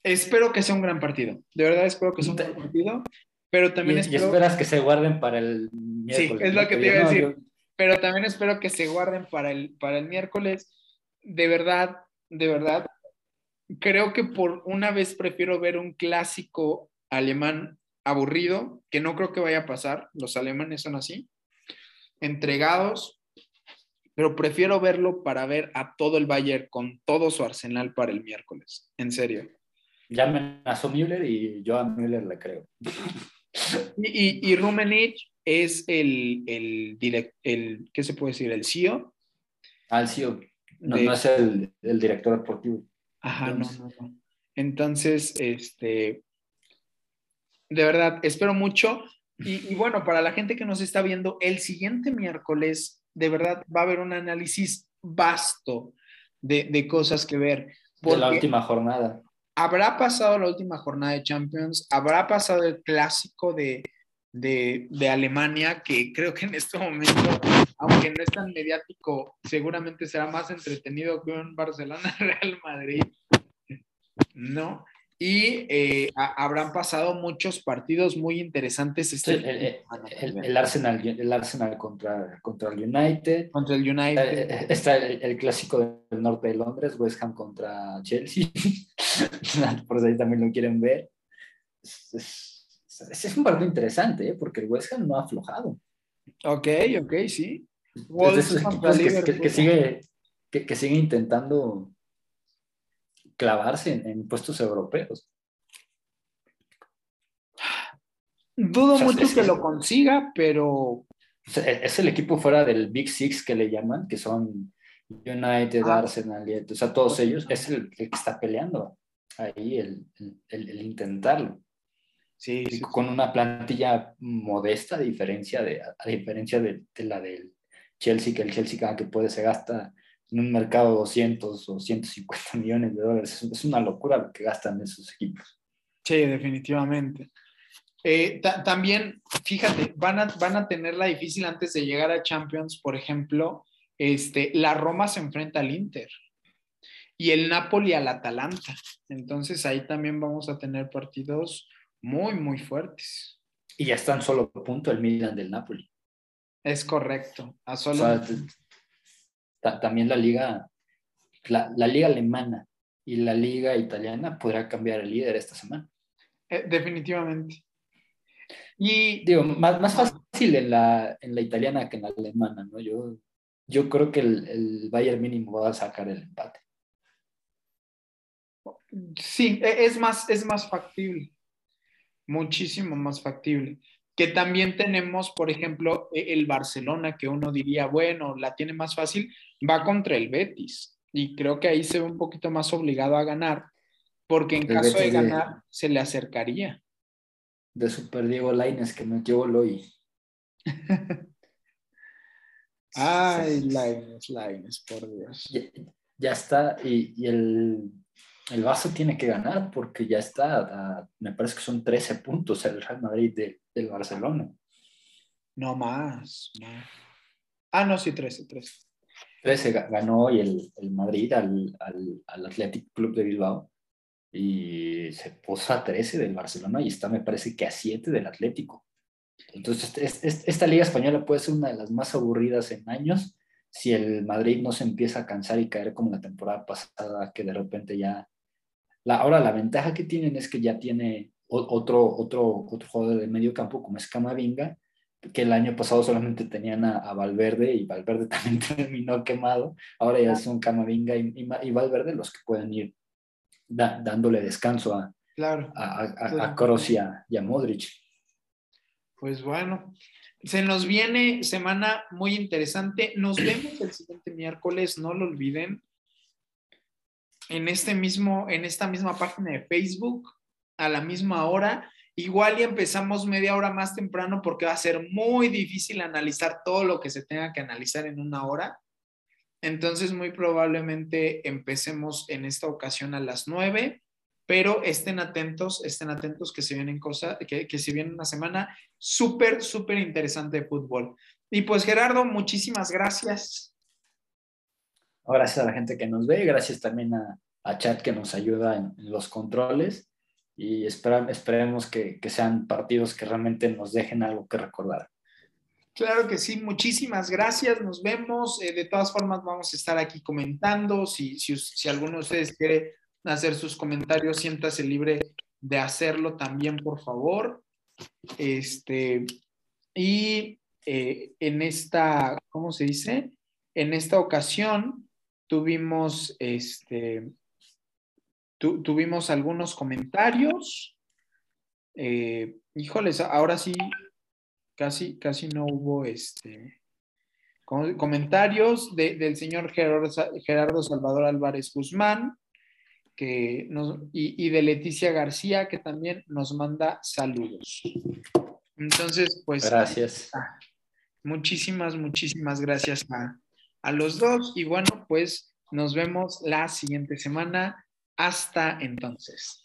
Espero que sea un gran partido. De verdad espero que sea un gran partido. Pero también y, espero... y esperas que se guarden para el miércoles. Sí, es lo que te iba a decir. Pero también espero que se guarden para el, para el miércoles. De verdad, de verdad. Creo que por una vez prefiero ver un clásico alemán aburrido, que no creo que vaya a pasar. Los alemanes son así. Entregados, pero prefiero verlo para ver a todo el Bayern con todo su arsenal para el miércoles. En serio. Ya amenazó Müller y yo a Müller le creo. Y, y, Rumenich es el, el, el, ¿qué se puede decir? ¿El CEO? Ah, el CEO. No, no es el, el, director deportivo. Ajá, no, no, no. Entonces, este, de verdad, espero mucho. Y, bueno, para la gente que nos está viendo, el siguiente miércoles, de verdad, va a haber un análisis vasto de, de cosas que ver. De la última jornada. Habrá pasado la última jornada de Champions, habrá pasado el clásico de, de, de, Alemania, que creo que en este momento, aunque no es tan mediático, seguramente será más entretenido que un Barcelona-Real [LAUGHS] Madrid. ¿No? y eh, habrán pasado muchos partidos muy interesantes. Este el, Arsenal, el Arsenal contra, contra el United. Contra el United. Eh, eh, está el, clásico del norte de Londres, West Ham contra Chelsea. [LAUGHS] Por ahí también lo quieren ver. Es, es, un partido interesante, porque el West Ham no ha aflojado. Ok, ok, sí. que, que, sigue, que, que sigue intentando clavarse en, puestos europeos. Dudo mucho que lo consiga, pero... Es el equipo fuera del Big Six que le llaman, que son United, ah. Arsenal, y, o sea, todos ellos, es el, que está peleando ahí, el, intentarlo. Sí, con una plantilla modesta, a diferencia de, a diferencia de, la del Chelsea, que el Chelsea cada que puede se gasta en un mercado de 200 o 150 [LAUGHS] millones de dólares. Es una locura lo que gastan esos equipos. Sí, definitivamente. Eh, también, fíjate, van a, van a tenerla difícil antes de llegar a Champions, por ejemplo, este, la Roma se enfrenta al Inter y el Napoli al Atalanta. Entonces ahí también vamos a tener partidos muy, muy fuertes. Y ya están solo punto el Milan del Napoli. Es correcto. A solo también la liga, la, liga alemana y la liga italiana podrá cambiar el líder esta semana. Eh, definitivamente. Y digo, más, más fácil en la, en la italiana que en la alemana, ¿no? Yo, yo creo que el, el Bayern mínimo va a sacar el empate. Sí, e, es más, es más factible, muchísimo más factible que también tenemos, por ejemplo, e, el Barcelona, que uno diría, bueno, la tiene más fácil, va contra el Betis. Y creo que ahí se ve un poquito más obligado a ganar, porque en caso de ganar, se le acercaría. De Super Diego Laines, que metió gol hoy. [LAUGHS] Ay, Laines, Laines, por Dios. Ya, está, y, y el el Barça tiene que ganar porque ya está, me parece que son 13 puntos el Real Madrid del Barcelona. No más, Ah, no, sí, 13, 13. 13 ganó hoy el, el Madrid al, al, al, Athletic Club de Bilbao y se puso a 13 del Barcelona y está, me parece que a 7 del Atlético. Entonces, esta Liga Española puede ser una de las más aburridas en años si el Madrid no se empieza a cansar y caer como la temporada pasada, que de repente ya ahora la ventaja que tienen es que ya tiene otro, otro, otro jugador de medio campo como es Camavinga, que el año pasado solamente tenían a, Valverde y Valverde [LAUGHS] también terminó quemado. Ahora ya son Camavinga y, y, Valverde los que pueden ir dándole descanso a, claro, a, a, y, a, Modric. Pues bueno, se nos viene semana muy interesante. Nos vemos el siguiente miércoles, no lo olviden en, este mismo, en esta misma página de Facebook a la misma hora. Igual y empezamos media hora más temprano porque va a ser muy difícil analizar todo lo que se tenga que analizar en una hora. Entonces, muy probablemente empecemos en esta ocasión a las nueve, pero estén atentos, estén atentos que se vienen cosas, que, que se viene una semana súper, súper interesante de fútbol. Y pues Gerardo, muchísimas gracias. Gracias a la gente que nos ve, gracias también a, a Chat que nos ayuda en, los controles y esperemos que, sean partidos que realmente nos dejen algo que recordar. Claro que sí, muchísimas gracias, nos vemos. Eh, de todas formas, vamos a estar aquí comentando. Si, si, si, alguno de ustedes quiere hacer sus comentarios, siéntase libre de hacerlo también, por favor. Este, y eh, en esta, ¿cómo se dice? En esta ocasión tuvimos, este, tuvimos algunos comentarios. Eh, híjoles, ahora sí, casi, casi no hubo este, comentarios del señor Gerardo, Salvador Álvarez Guzmán que y, de Leticia García, que también nos manda saludos. Entonces, pues... Gracias. Muchísimas, muchísimas gracias a, a los dos y bueno, pues nos vemos la siguiente semana. Hasta entonces.